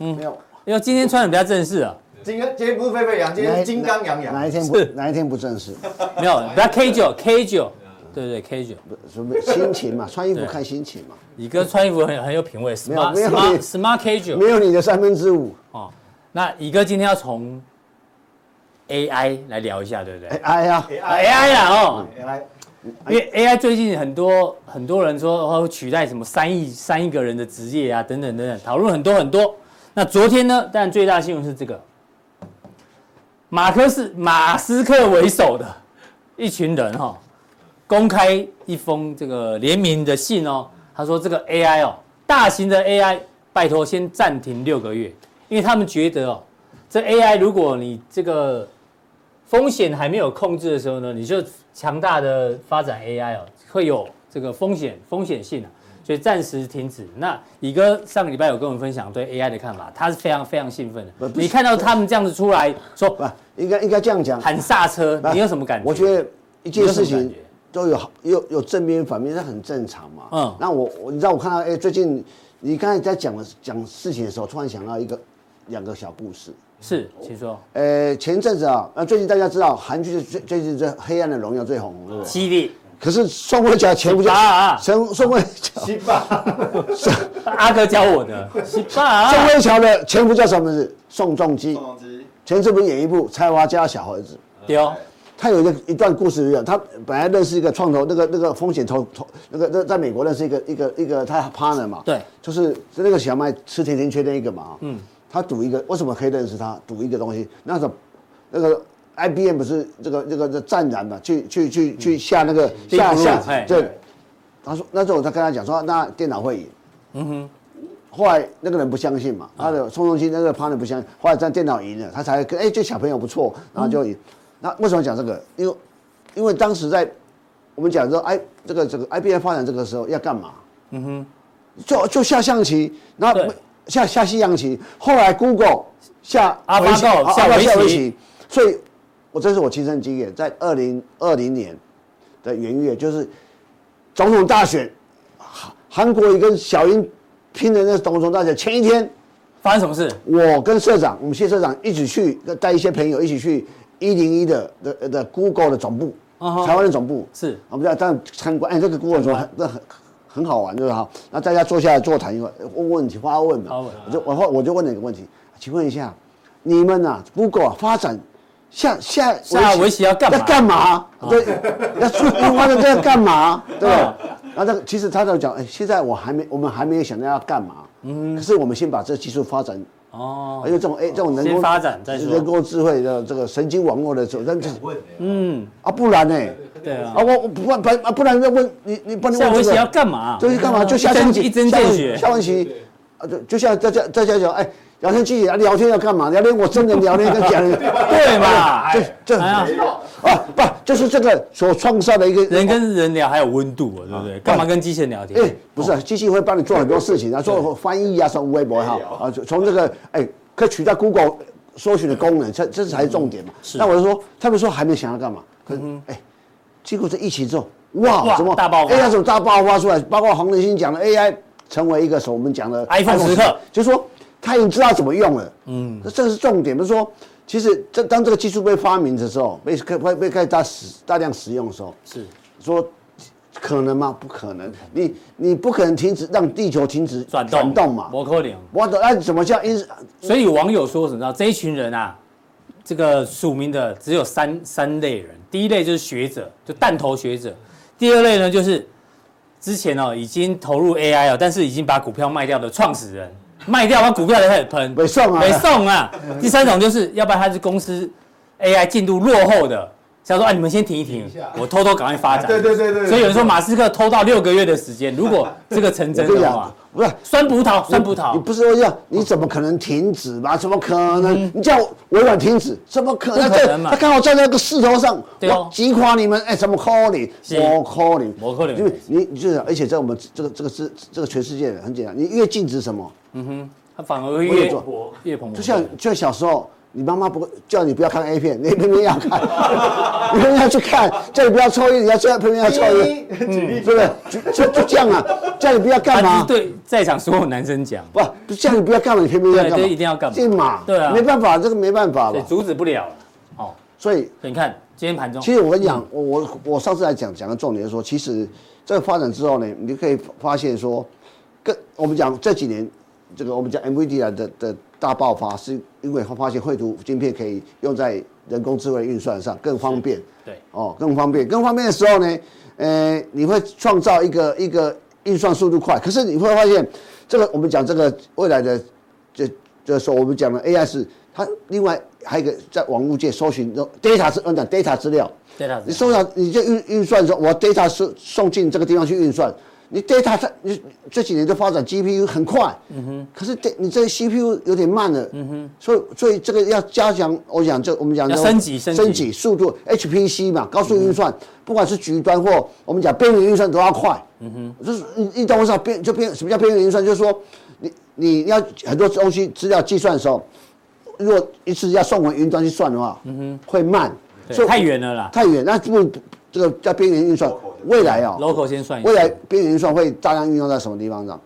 B: 嗯，没有，因为今天穿的比较正式啊，
A: 今天今天不是沸沸扬，今天是金刚洋洋，
C: 哪一天不哪一天不正式？
B: 没有，不要 K 九 K 九，对对 K 九，
C: 什么心情嘛，穿衣服看心情嘛，
B: 乙哥穿衣服很很有品味，smart smart K 九，
C: 没有你的三分之五
B: 哦，那乙哥今天要从。AI 来聊一下，对不对
C: ？AI 啊
B: ，AI 啦哦，AI，因为 AI 最近很多很多人说会取代什么三亿三亿个人的职业啊，等等等等，讨论很多很多。那昨天呢，但最大新闻是这个，马克思马斯克为首的一群人哈，公开一封这个联名的信哦，他说这个 AI 哦，大型的 AI，拜托先暂停六个月，因为他们觉得哦。这 AI，如果你这个风险还没有控制的时候呢，你就强大的发展 AI 哦，会有这个风险风险性啊，所以暂时停止。那乙哥上个礼拜有跟我们分享对 AI 的看法，他是非常非常兴奋的。你看到他们这样子出来说，
C: 不，应该应该这样讲，
B: 喊刹车，你有什么感觉？
C: 我觉得一件事情都有好有有正面反面，这很正常嘛。嗯，那我我你知道我看到哎，最近你刚才在讲的讲事情的时候，突然想到一个两个小故事。
B: 是，请说。
C: 呃，前阵子啊，那最近大家知道韩剧最最近这《黑暗的荣耀》最红，对不对？
B: 犀利。
C: 可是宋慧乔前不久啊，宋宋慧乔。
A: 西巴。
B: 阿哥教我的。西巴。
C: 宋慧乔的前夫叫什么名字？宋仲基。宋仲基。前这部演一部《菜花家小儿子》。
B: 对。
C: 他有一个一段故事一样，他本来认识一个创投，那个那个风险投投那个那在美国认识一个一个一个他 partner 嘛。
B: 对。
C: 就是是那个小麦吃甜甜圈那一个嘛。嗯。他赌一个，为什么可以认识他？赌一个东西，那时候那个 IBM 不是这个这个这湛然嘛，去去去去下那个下下对。他说那时候他跟他讲说，那电脑会赢。嗯哼。后来那个人不相信嘛，他的宋仲基那个 partner 不相信，后来在电脑赢了，他才跟哎这小朋友不错，然后就赢。那为什么讲这个？因为因为当时在我们讲说哎这个这个 IBM 发展这个时候要干嘛？嗯哼。就就下象棋，然后。下下西洋棋，后来 Google 下
B: 阿巴狗下围棋，
C: 所以，我这是我亲身经验，在二零二零年的元月，就是总统大选，韩国瑜跟小英拼的那个总统大选前一天，
B: 发生什么事？
C: 我跟社长，我们谢社长一起去带一些朋友一起去一零一的的的 Google 的总部，台湾的总部
B: 是，
C: 我们在这样参观，哎，这个 Google 总部那很。好玩，对吧？那大家坐下来座谈一会，问问题，发问嘛。我就我我就问了一个问题，请问一下，你们呐，Google 发展下下
B: 下围棋要干嘛？
C: 要干嘛？对，要出发展这要干嘛？对吧？然后这个其实他在讲，哎，现在我还没，我们还没有想到要干嘛。嗯。可是我们先把这个技术发展。哦。因为这种哎，这种人工
B: 发展，
C: 人工智慧的这个神经网络的这种，
B: 嗯。
C: 啊，不然呢？
B: 对啊，
C: 啊我我不不啊不然要问你你不能问
B: 这个要干嘛？
C: 这是干嘛？就下象棋，
B: 一针见血。
C: 下象棋，啊就就像在家在家讲，哎，聊天机器人聊天要干嘛？聊天我真的聊天跟假人，
B: 对嘛？
C: 这这啊不就是这个所创造的一个
B: 人跟人聊还有温度啊，对不对？干嘛跟机器人聊天？哎，
C: 不是，机器会帮你做很多事情啊，做翻译啊，什么微博哈啊，从这个哎可以取代 Google 搜寻的功能，这这才是重点嘛。那我就说，他们说还没想要干嘛？可哎。结果这疫情之后，哇，怎么大爆发 AI 怎么大爆发出来？包括黄仁勋讲的 AI 成为一个什么我们讲的
B: iPhone 时刻，
C: 就是说他已经知道怎么用了。嗯，这这是重点。不是说，其实这当这个技术被发明的时候，被被被开始大使大量使用的时候，
B: 是
C: 说可能吗？不可能。你你不可能停止让地球停止转动转动嘛？
B: 摩可能。
C: 我的那怎么叫因？
B: 所以有网友说什么？这一群人啊，这个署名的只有三三类人。第一类就是学者，就弹头学者；第二类呢，就是之前哦已经投入 AI 了，但是已经把股票卖掉的创始人，卖掉把股票也开始喷，
C: 没送啊，
B: 没送啊。第三种就是要不然他是公司 AI 进度落后的。想说，哎，你们先停一停，我偷偷赶快发展。
A: 对对对对。
B: 所以有人说，马斯克偷到六个月的时间，如果 这个成真的话，
C: 不是
B: 酸葡萄，酸葡萄。
C: 你不是说要？你怎么可能停止嘛？怎么可能？你叫微软停止，怎么可能？他刚好站在那个势头上，我击垮你们，哎，怎么可能？我可能，
B: 我可能。
C: 因为你，你就是，而且在我们这个这个是这个全世界很简单，你越禁止什么，
B: 嗯哼，他反而会越越蓬勃。
C: 就像就像小时候。你妈妈不会叫你不要看 A 片，你偏偏要看，你偏偏要去看，叫你不要抽烟，你要偏偏要抽烟，嗯，对不对？就就就这样啊，叫你不要干嘛？
B: 对，在场所有男生讲，
C: 不，不叫你不要干嘛，你偏偏要干嘛？
B: 对，一定要干嘛？
C: 嘛，
B: 对啊，
C: 没办法，这个没办法了，
B: 阻止不了。哦，
C: 所以
B: 你看今天盘中，
C: 其实我跟你讲，我我我上次来讲讲的重点是说，其实这个发展之后呢，你就可以发现说，跟我们讲这几年这个我们讲 NVIDIA 的的。大爆发是因为他发现绘图晶片可以用在人工智慧运算上更方便，
B: 对，
C: 哦，更方便，更方便的时候呢，呃，你会创造一个一个运算速度快，可是你会发现，这个我们讲这个未来的，这这时候我们讲的 AI 是它另外还有一个在网络界搜寻 data 是我们讲 data 资料
B: ，，data，
C: 你搜到你就运运算的时候，我 data 送送进这个地方去运算，你 data 它你这几年的发展 GPU 很快，嗯哼，可是你这 CPU 有点慢了，嗯哼，所以所以这个要加强，我讲就我们讲
B: 要升级升
C: 级速度，HPC 嘛，高速运算，不管是局端或我们讲边缘运算都要快，嗯哼，就是你你懂我意思啊？边就边什么叫边缘运算？就是说你你要很多东西资料计算的时候，如果一次要送回云端去算的话，嗯哼，会慢，
B: 所以太远了啦，
C: 太远，那不这个叫边缘运算。未来啊
B: ，local 先算一下。
C: 未来边缘运算会大量运用在什么地方上？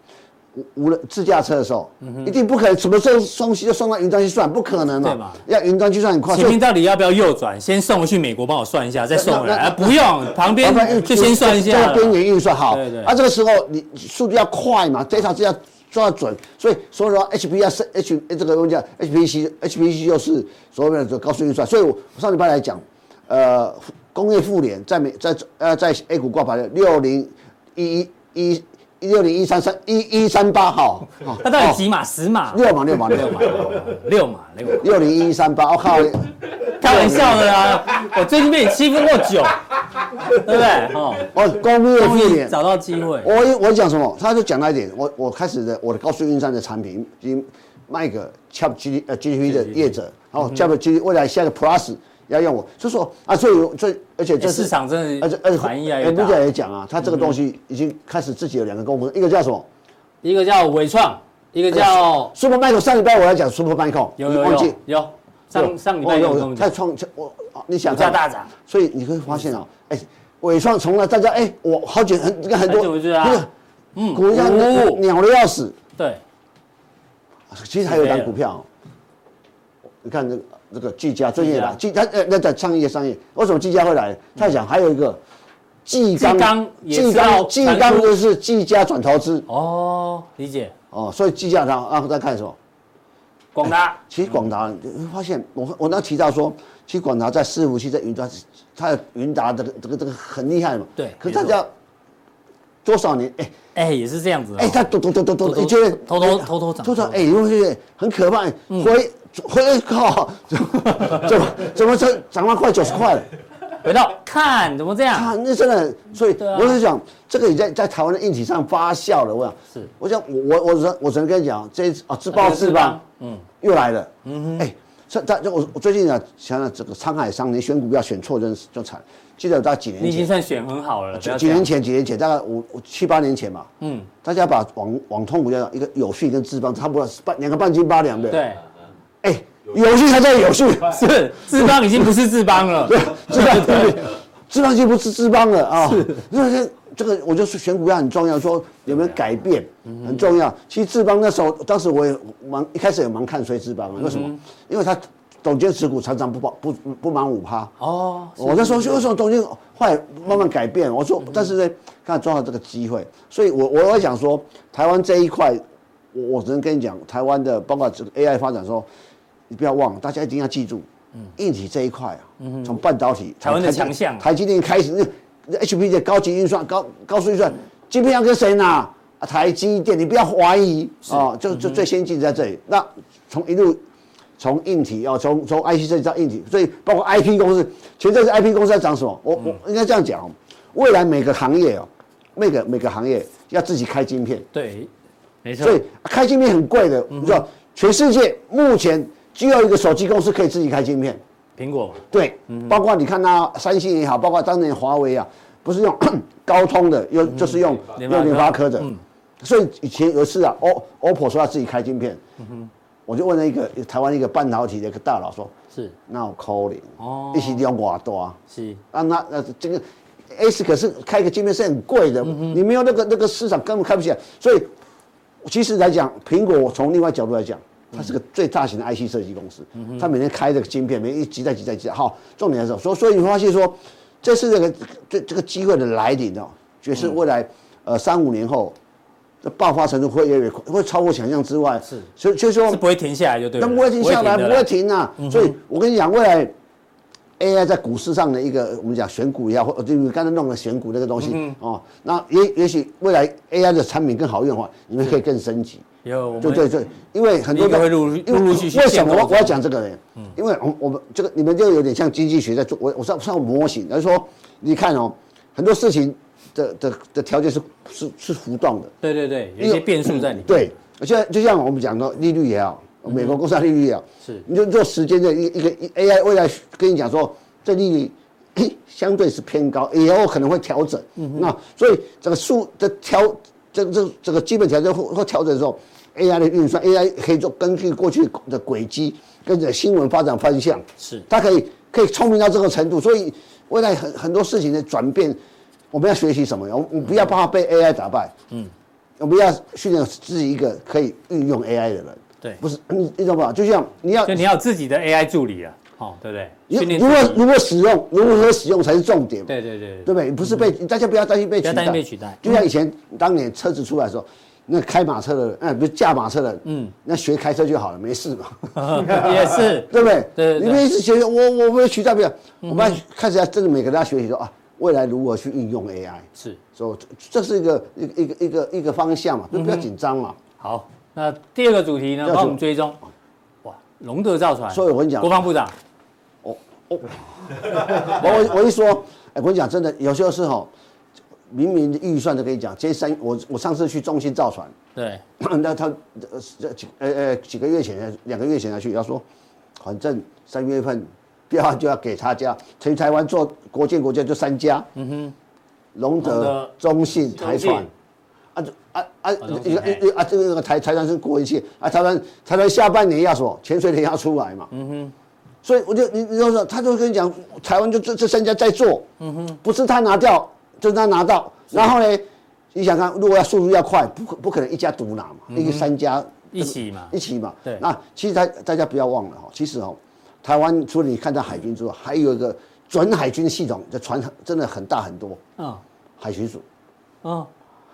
C: 无无论自驾车的时候，一定不可能什么时候送西就送到云端去算，不可能嘛。
B: 对嘛？
C: 要云端计算很快。
B: 前面到底要不要右转？先送回去美国帮我算一下，再送回来。啊，不用，旁边就先算一下。
C: 这个边缘运算好。
B: 对对。
C: 啊，这个时候你速度要快嘛，data 是要抓准，所以所以说 HP 要是 H 这个我们讲 HPC，HPC 就是所谓的高速运算。所以我上礼拜来讲，呃。工业富联在美在呃在 A 股挂牌的六零一一一六零一三三一一三八号，
B: 它到底几码？十码？
C: 六码 六码六码
B: 六码六
C: 六零一一三八，我靠！
B: 开玩笑的啦，我最近被你欺负过久，对不对？哦，
C: 我工业
B: 找到机会。
C: 我我讲什么？他就讲了一点，我我开始的我的高速运算的产品已经卖给 Chat G 呃 GTP 的业者，然后 Chat G 未来下个 Plus。要用我，就说啊，所以所以而且这
B: 市场真的，
C: 而且而且
B: 反应啊，
C: 也不讲也讲啊，他这个东西已经开始自己有两个公司，一个叫什么？
B: 一个叫伟创，一个叫
C: Supermicro。上礼拜我来讲 Supermicro，
B: 有有有有。上上礼拜有
C: 太创我你想
B: 加大涨，
C: 所以你会发现啊，哎，伟创从来大家哎，我好久很这个很多
B: 那个
C: 嗯股价鸟的要死，
B: 对，
C: 其实还有一档股票，你看这个。这个技嘉最近来，技他呃那在创业商业，为什么技嘉会来？他讲还有一个技钢，技钢技钢就是技嘉转投资。
B: 哦，理解。
C: 哦，所以技嘉他啊在看什么？
B: 广达，
C: 其实广达你会发现，我我刚提到说，其实广达在伺服器在云端，它的云达这个这个这个很厉害嘛。
B: 对，
C: 可是大家多少年哎
B: 哎也是这样子
C: 哎，他抖抖抖抖抖，你觉得
B: 偷偷偷偷涨，
C: 偷偷哎，因为很可怕，回。回靠，怎么怎么涨涨了快九十块了？
B: 回到看怎么这样？
C: 看那真的，所以我是想这个也在在台湾的硬体上发酵了。我想是，我想我我我我只能跟你讲，这一次啊自爆自爆，嗯，又来了，嗯哼，哎，这这就我我最近啊想想这个沧海桑田，你选股票选错真是就惨。记得在几年前，
B: 你已经算选很好了。
C: 几几年前，几年前大概五七八年前嘛，嗯，大家把网网通股票一个有序跟智邦差不多半两个半斤八两的，
B: 对。
C: 哎，友讯还在友讯，
B: 是志邦已经不是志邦了，对，
C: 志邦对，智邦已经不是志邦了啊。是，那些这个我就是选股票很重要，说有没有改变很重要。其实志邦那时候，当时我也蛮一开始也蛮看衰志邦，为什么？因为他董监持股常常不保不不满五趴。哦，我在说为什么董监后来慢慢改变？我说，但是呢，看抓到这个机会，所以我我在讲说，台湾这一块，我我只能跟你讲，台湾的包括这个 AI 发展说。你不要忘了，大家一定要记住，嗯硬体这一块啊，从半导体
B: 台湾的强项，
C: 台积电开始，那 HP 的高级运算、高高速运算，晶片要跟谁拿？啊，台积电，你不要怀疑啊，就就最先进在这里。那从一路从硬体啊，从从 IC 设计到硬体，所以包括 IP 公司，其实这是 IP 公司在涨什么？我我应该这样讲，未来每个行业哦，每个每个行业要自己开晶片，
B: 对，没错。
C: 所以开晶片很贵的，你知道，全世界目前。只有一个手机公司可以自己开晶片，
B: 苹果。
C: 对，包括你看那三星也好，包括当年华为啊，不是用 高通的，又就是用用联发科的。所以以前有一次啊，O OPPO 说要自己开晶片，我就问了一个台湾一个半导体的一个大佬说，是。那我 calling 哦，一起用多啊是。啊，那那这个 S 可是开个晶片是很贵的，你没有那个那个市场根本开不起来。所以其实来讲，苹果我从另外角度来讲。它是个最大型的 IC 设计公司，它每天开这个晶片，每天一集在集在集。好，重点是说，所以你发现说，这是这个这这个机会的来临哦，就是未来呃三五年后，这爆发程度会越来越快，会超过想象之外。是，所以就是说
B: 是不会停下来就对了。
C: 那不会停下来，不会停啊。所以我跟你讲，未来 AI 在股市上的一个我们讲选股也好，或就你刚才弄的选股那个东西哦，那也也许未来 AI 的产品更好用的话，你们可以更升级。
B: 有，
C: 对对对，因为很多的，
B: 会陆陆陆续续。
C: 为什么我我要讲这个呢？嗯，因为我我们这个你们就有点像经济学在做，我我上上模型，来说你看哦，很多事情的的的条件是是是浮动的，
B: 对对对，有一些变数在里面。
C: 对，而且就像我们讲的利率也好，美国公债利率啊，
B: 是
C: 你就做时间的一一个 AI 未来跟你讲说，这利率诶 相对是偏高，以后可能会调整。嗯那所以这个数的调，这这这个基本条件会会调整的时候，AI 的运算，AI 可以做根据过去的轨迹跟着新闻发展方向，
B: 是
C: 它可以可以聪明到这个程度，所以未来很很多事情的转变，我们要学习什么？我们不要怕被 AI 打败，嗯，我们要训练自己一个可以运用 AI 的人。
B: 对，
C: 不是你你懂不懂？就像你要
B: 就你要有自己的 AI 助理啊，哦，对不
C: 对？如
B: 果
C: 如何使用，如何使用才是重点嘛。
B: 对对对。
C: 对不对？不是被大家不要担心被取代，
B: 不要担心被取代。
C: 就像以前当年车子出来的时候，那开马车的人，哎，不是驾马车的人，嗯，那学开车就好了，没事嘛，
B: 也是，
C: 对不对？
B: 对对对。
C: 你们一直学，我我不会取代不了，我们要开始要真的每个大家学习说啊，未来如何去运用 AI，
B: 是。
C: 所以这是一个一个一个一个一个方向嘛，就不要紧张嘛。
B: 好。那第二个主题呢，帮我们追踪，哇，龙德造船，
C: 所以我跟你讲
B: 国防部长，哦哦。
C: 我我一说，哎，我跟你讲，真的有些时候，明明预算都跟你讲，这三我我上次去中心造船，
B: 对，
C: 那他呃呃呃几个月前两个月前才去，他说，反正三月份标案就要给他家，全台湾做国建国家就三家，嗯哼，龙
B: 龙德
C: 德、中信、台船，啊就啊啊
B: 中信
C: 一个这个台台湾是过一切啊，台湾台湾下半年要什么潜水艇要出来嘛，嗯哼。所以我就你你就说，他就跟你讲，台湾就这这三家在做，嗯哼，不是他拿掉，就是他拿到，然后呢，你想看，如果要速度要快，不可不可能一家独拿嘛，一个三家
B: 一起嘛，
C: 一起嘛，
B: 对。
C: 那其实大大家不要忘了哈，其实哦，台湾除了你看到海军之外，还有一个准海军系统的船真的很大很多，
B: 嗯。
C: 海巡署，
B: 嗯，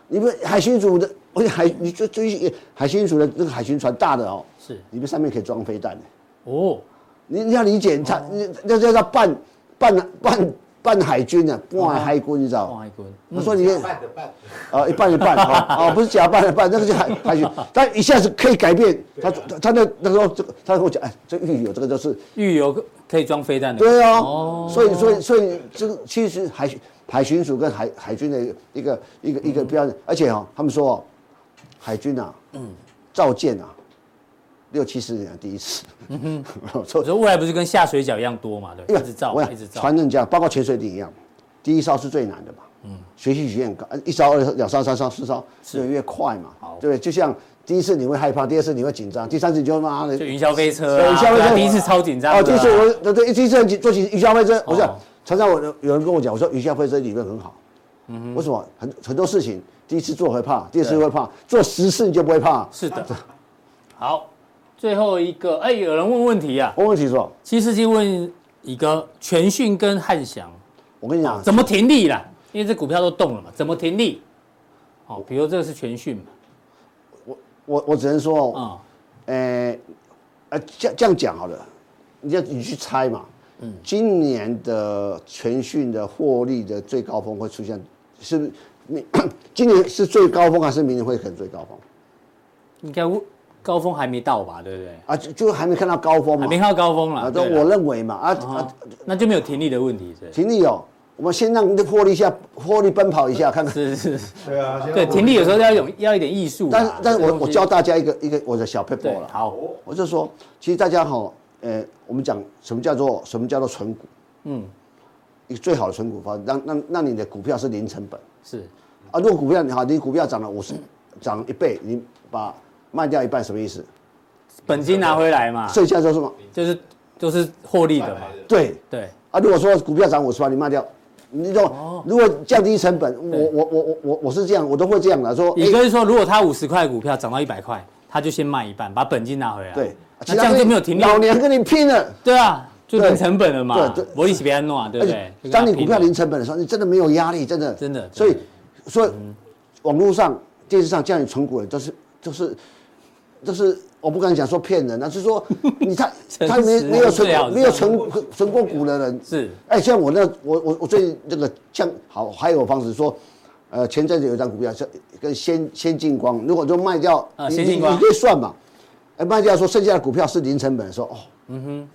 C: 你们海巡署的，而且海你就追海巡署的那个海巡船大的哦，
B: 是。
C: 里面上面可以装飞弹的。
B: 哦，
C: 你你要理解，他你那叫叫半半半半海军啊，半海军，你知道？吗？
B: 黄海军，
C: 我说你
D: 半的半，
C: 啊，一半一半啊，哦，不是假半的半，那个叫海海军，但一下子可以改变。他他他那那时候这个，他跟我讲，哎，这狱友这个就是
B: 狱友可以装飞弹的，
C: 对啊。
B: 哦，
C: 所以所以所以这个其实海海巡署跟海海军的一个一个一个标准，而且哦，他们说哦，海军啊，嗯，造舰啊，六七十年第一次，嗯哼，
B: 我说未来不是跟下水饺一样多嘛，
C: 对，
B: 一直造一直造，
C: 船人这样，包括潜水艇一样，第一艘是最难的嘛，嗯，学习曲线高，一艘、二艘、两艘、三艘、四艘，越来越快嘛，
B: 好。
C: 对不对？就像第一次你会害怕，第二次你会紧张，第三次你就妈的
B: 就云霄
C: 飞
B: 车
C: 云霄飞
B: 车。啊第一次超紧张啊，
C: 哦，第一次我对对，第一次很紧坐起云霄飞车，不是
B: 哦
C: 常常我有有人跟我讲，我说云霄飞车理论很好，嗯为什么？很很多事情第一次做会怕，第二次会怕，做十次你就不会怕。
B: 是的，好，最后一个，哎，有人问问题啊，
C: 问问题说，
B: 七世纪问一个全讯跟汉翔
C: 我跟你讲，
B: 怎么停利啦？因为这股票都动了嘛，怎么停利？哦，比如这个是全讯嘛，
C: 我我只能说，
B: 啊，
C: 呃，呃，这样这样讲好了，你要你去猜嘛。嗯，今年的全讯的获利的最高峰会出现，是不是明 今年是最高峰还是明年会可能最高峰？
B: 应该高峰还没到吧，对不对？
C: 啊，就就还没看到高峰嘛
B: 还没。看到高峰
C: 啊，
B: 了，
C: 都
B: 对啦
C: 我认为嘛，啊
B: 哦
C: 啊，
B: 那就没有停利的问题，是
C: 停利哦，我们先让你的获利一下，获利奔跑一下，看看。
B: 是是是，
A: 对啊，
B: 对，停利有时候要有要一点艺术，
C: 但是但是我我教大家一个一个我的小 paper 了，
B: 好，
C: 我就说，其实大家哈，呃，我们讲什么叫做什么叫做存股，
B: 嗯，
C: 一个最好的存股方式，让让让你的股票是零成本。
B: 是
C: 啊，如果股票你好，你股票涨了五十，涨一倍，你把卖掉一半，什么意思？
B: 本金拿回来嘛，
C: 剩下就是什么？
B: 就是就是获利的嘛，
C: 对
B: 对，
C: 啊，如果说股票涨五十万，你卖掉，你就如果降低成本，我我我我我我是这样，我都会这样的说，哎，
B: 也就是说，如果他五十块股票涨到一百块，他就先卖一半，把本金拿回来，
C: 对，
B: 那这样就没有停利，
C: 老娘跟你拼了。
B: 对啊，就零成本了嘛，
C: 对对
B: 我利息别安弄，对不
C: 而
B: 对
C: 且？当你股票
B: 零，
C: 成本的时候，你真的没有压力，真的。
B: 真的
C: 所以所以网络上、电视上叫你存股的，都是都是都是，我不敢讲说骗人那，是说 你他他没没有存没有存存过股的人。
B: 是。
C: 哎，像我那我我我最近这个像好还有方式说，呃，前阵子有一张股票是跟先先进光，如果就卖掉，
B: 先进光。
C: 你可以算嘛，哎，卖掉说剩下的股票是零成本的时候，哦，嗯哼，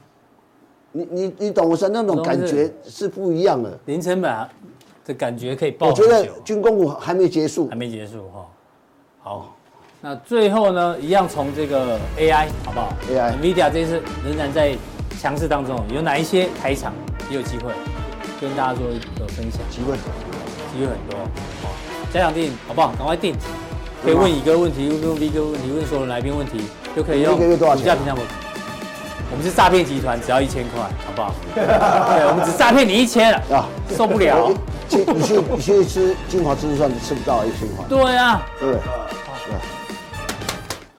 C: 你你你懂我说那种感觉是不一样的。
B: 零成本啊，的感觉可以爆
C: 我觉得，军工股还没结束
B: 还，没结束哈。好，那最后呢，一样从这个 AI 好不好
C: AI
B: NVIDIA 这次仍然在强势当中，有哪一些开场也有机会跟大家做一个分享？
C: 机会
B: 机会很多。好，加强定好不好？赶快定，可以问乙哥问题，问 V 哥问题，问所有来宾问题，就可以用
C: 一个月多少钱
B: 股价平常我我们是诈骗集团，只要一千块，好不好？对，我们只诈骗你一千了，
C: 啊！
B: 受不了。
C: 去你去你去吃金华自助餐，你吃不到一千
B: 块，
C: 对啊，对？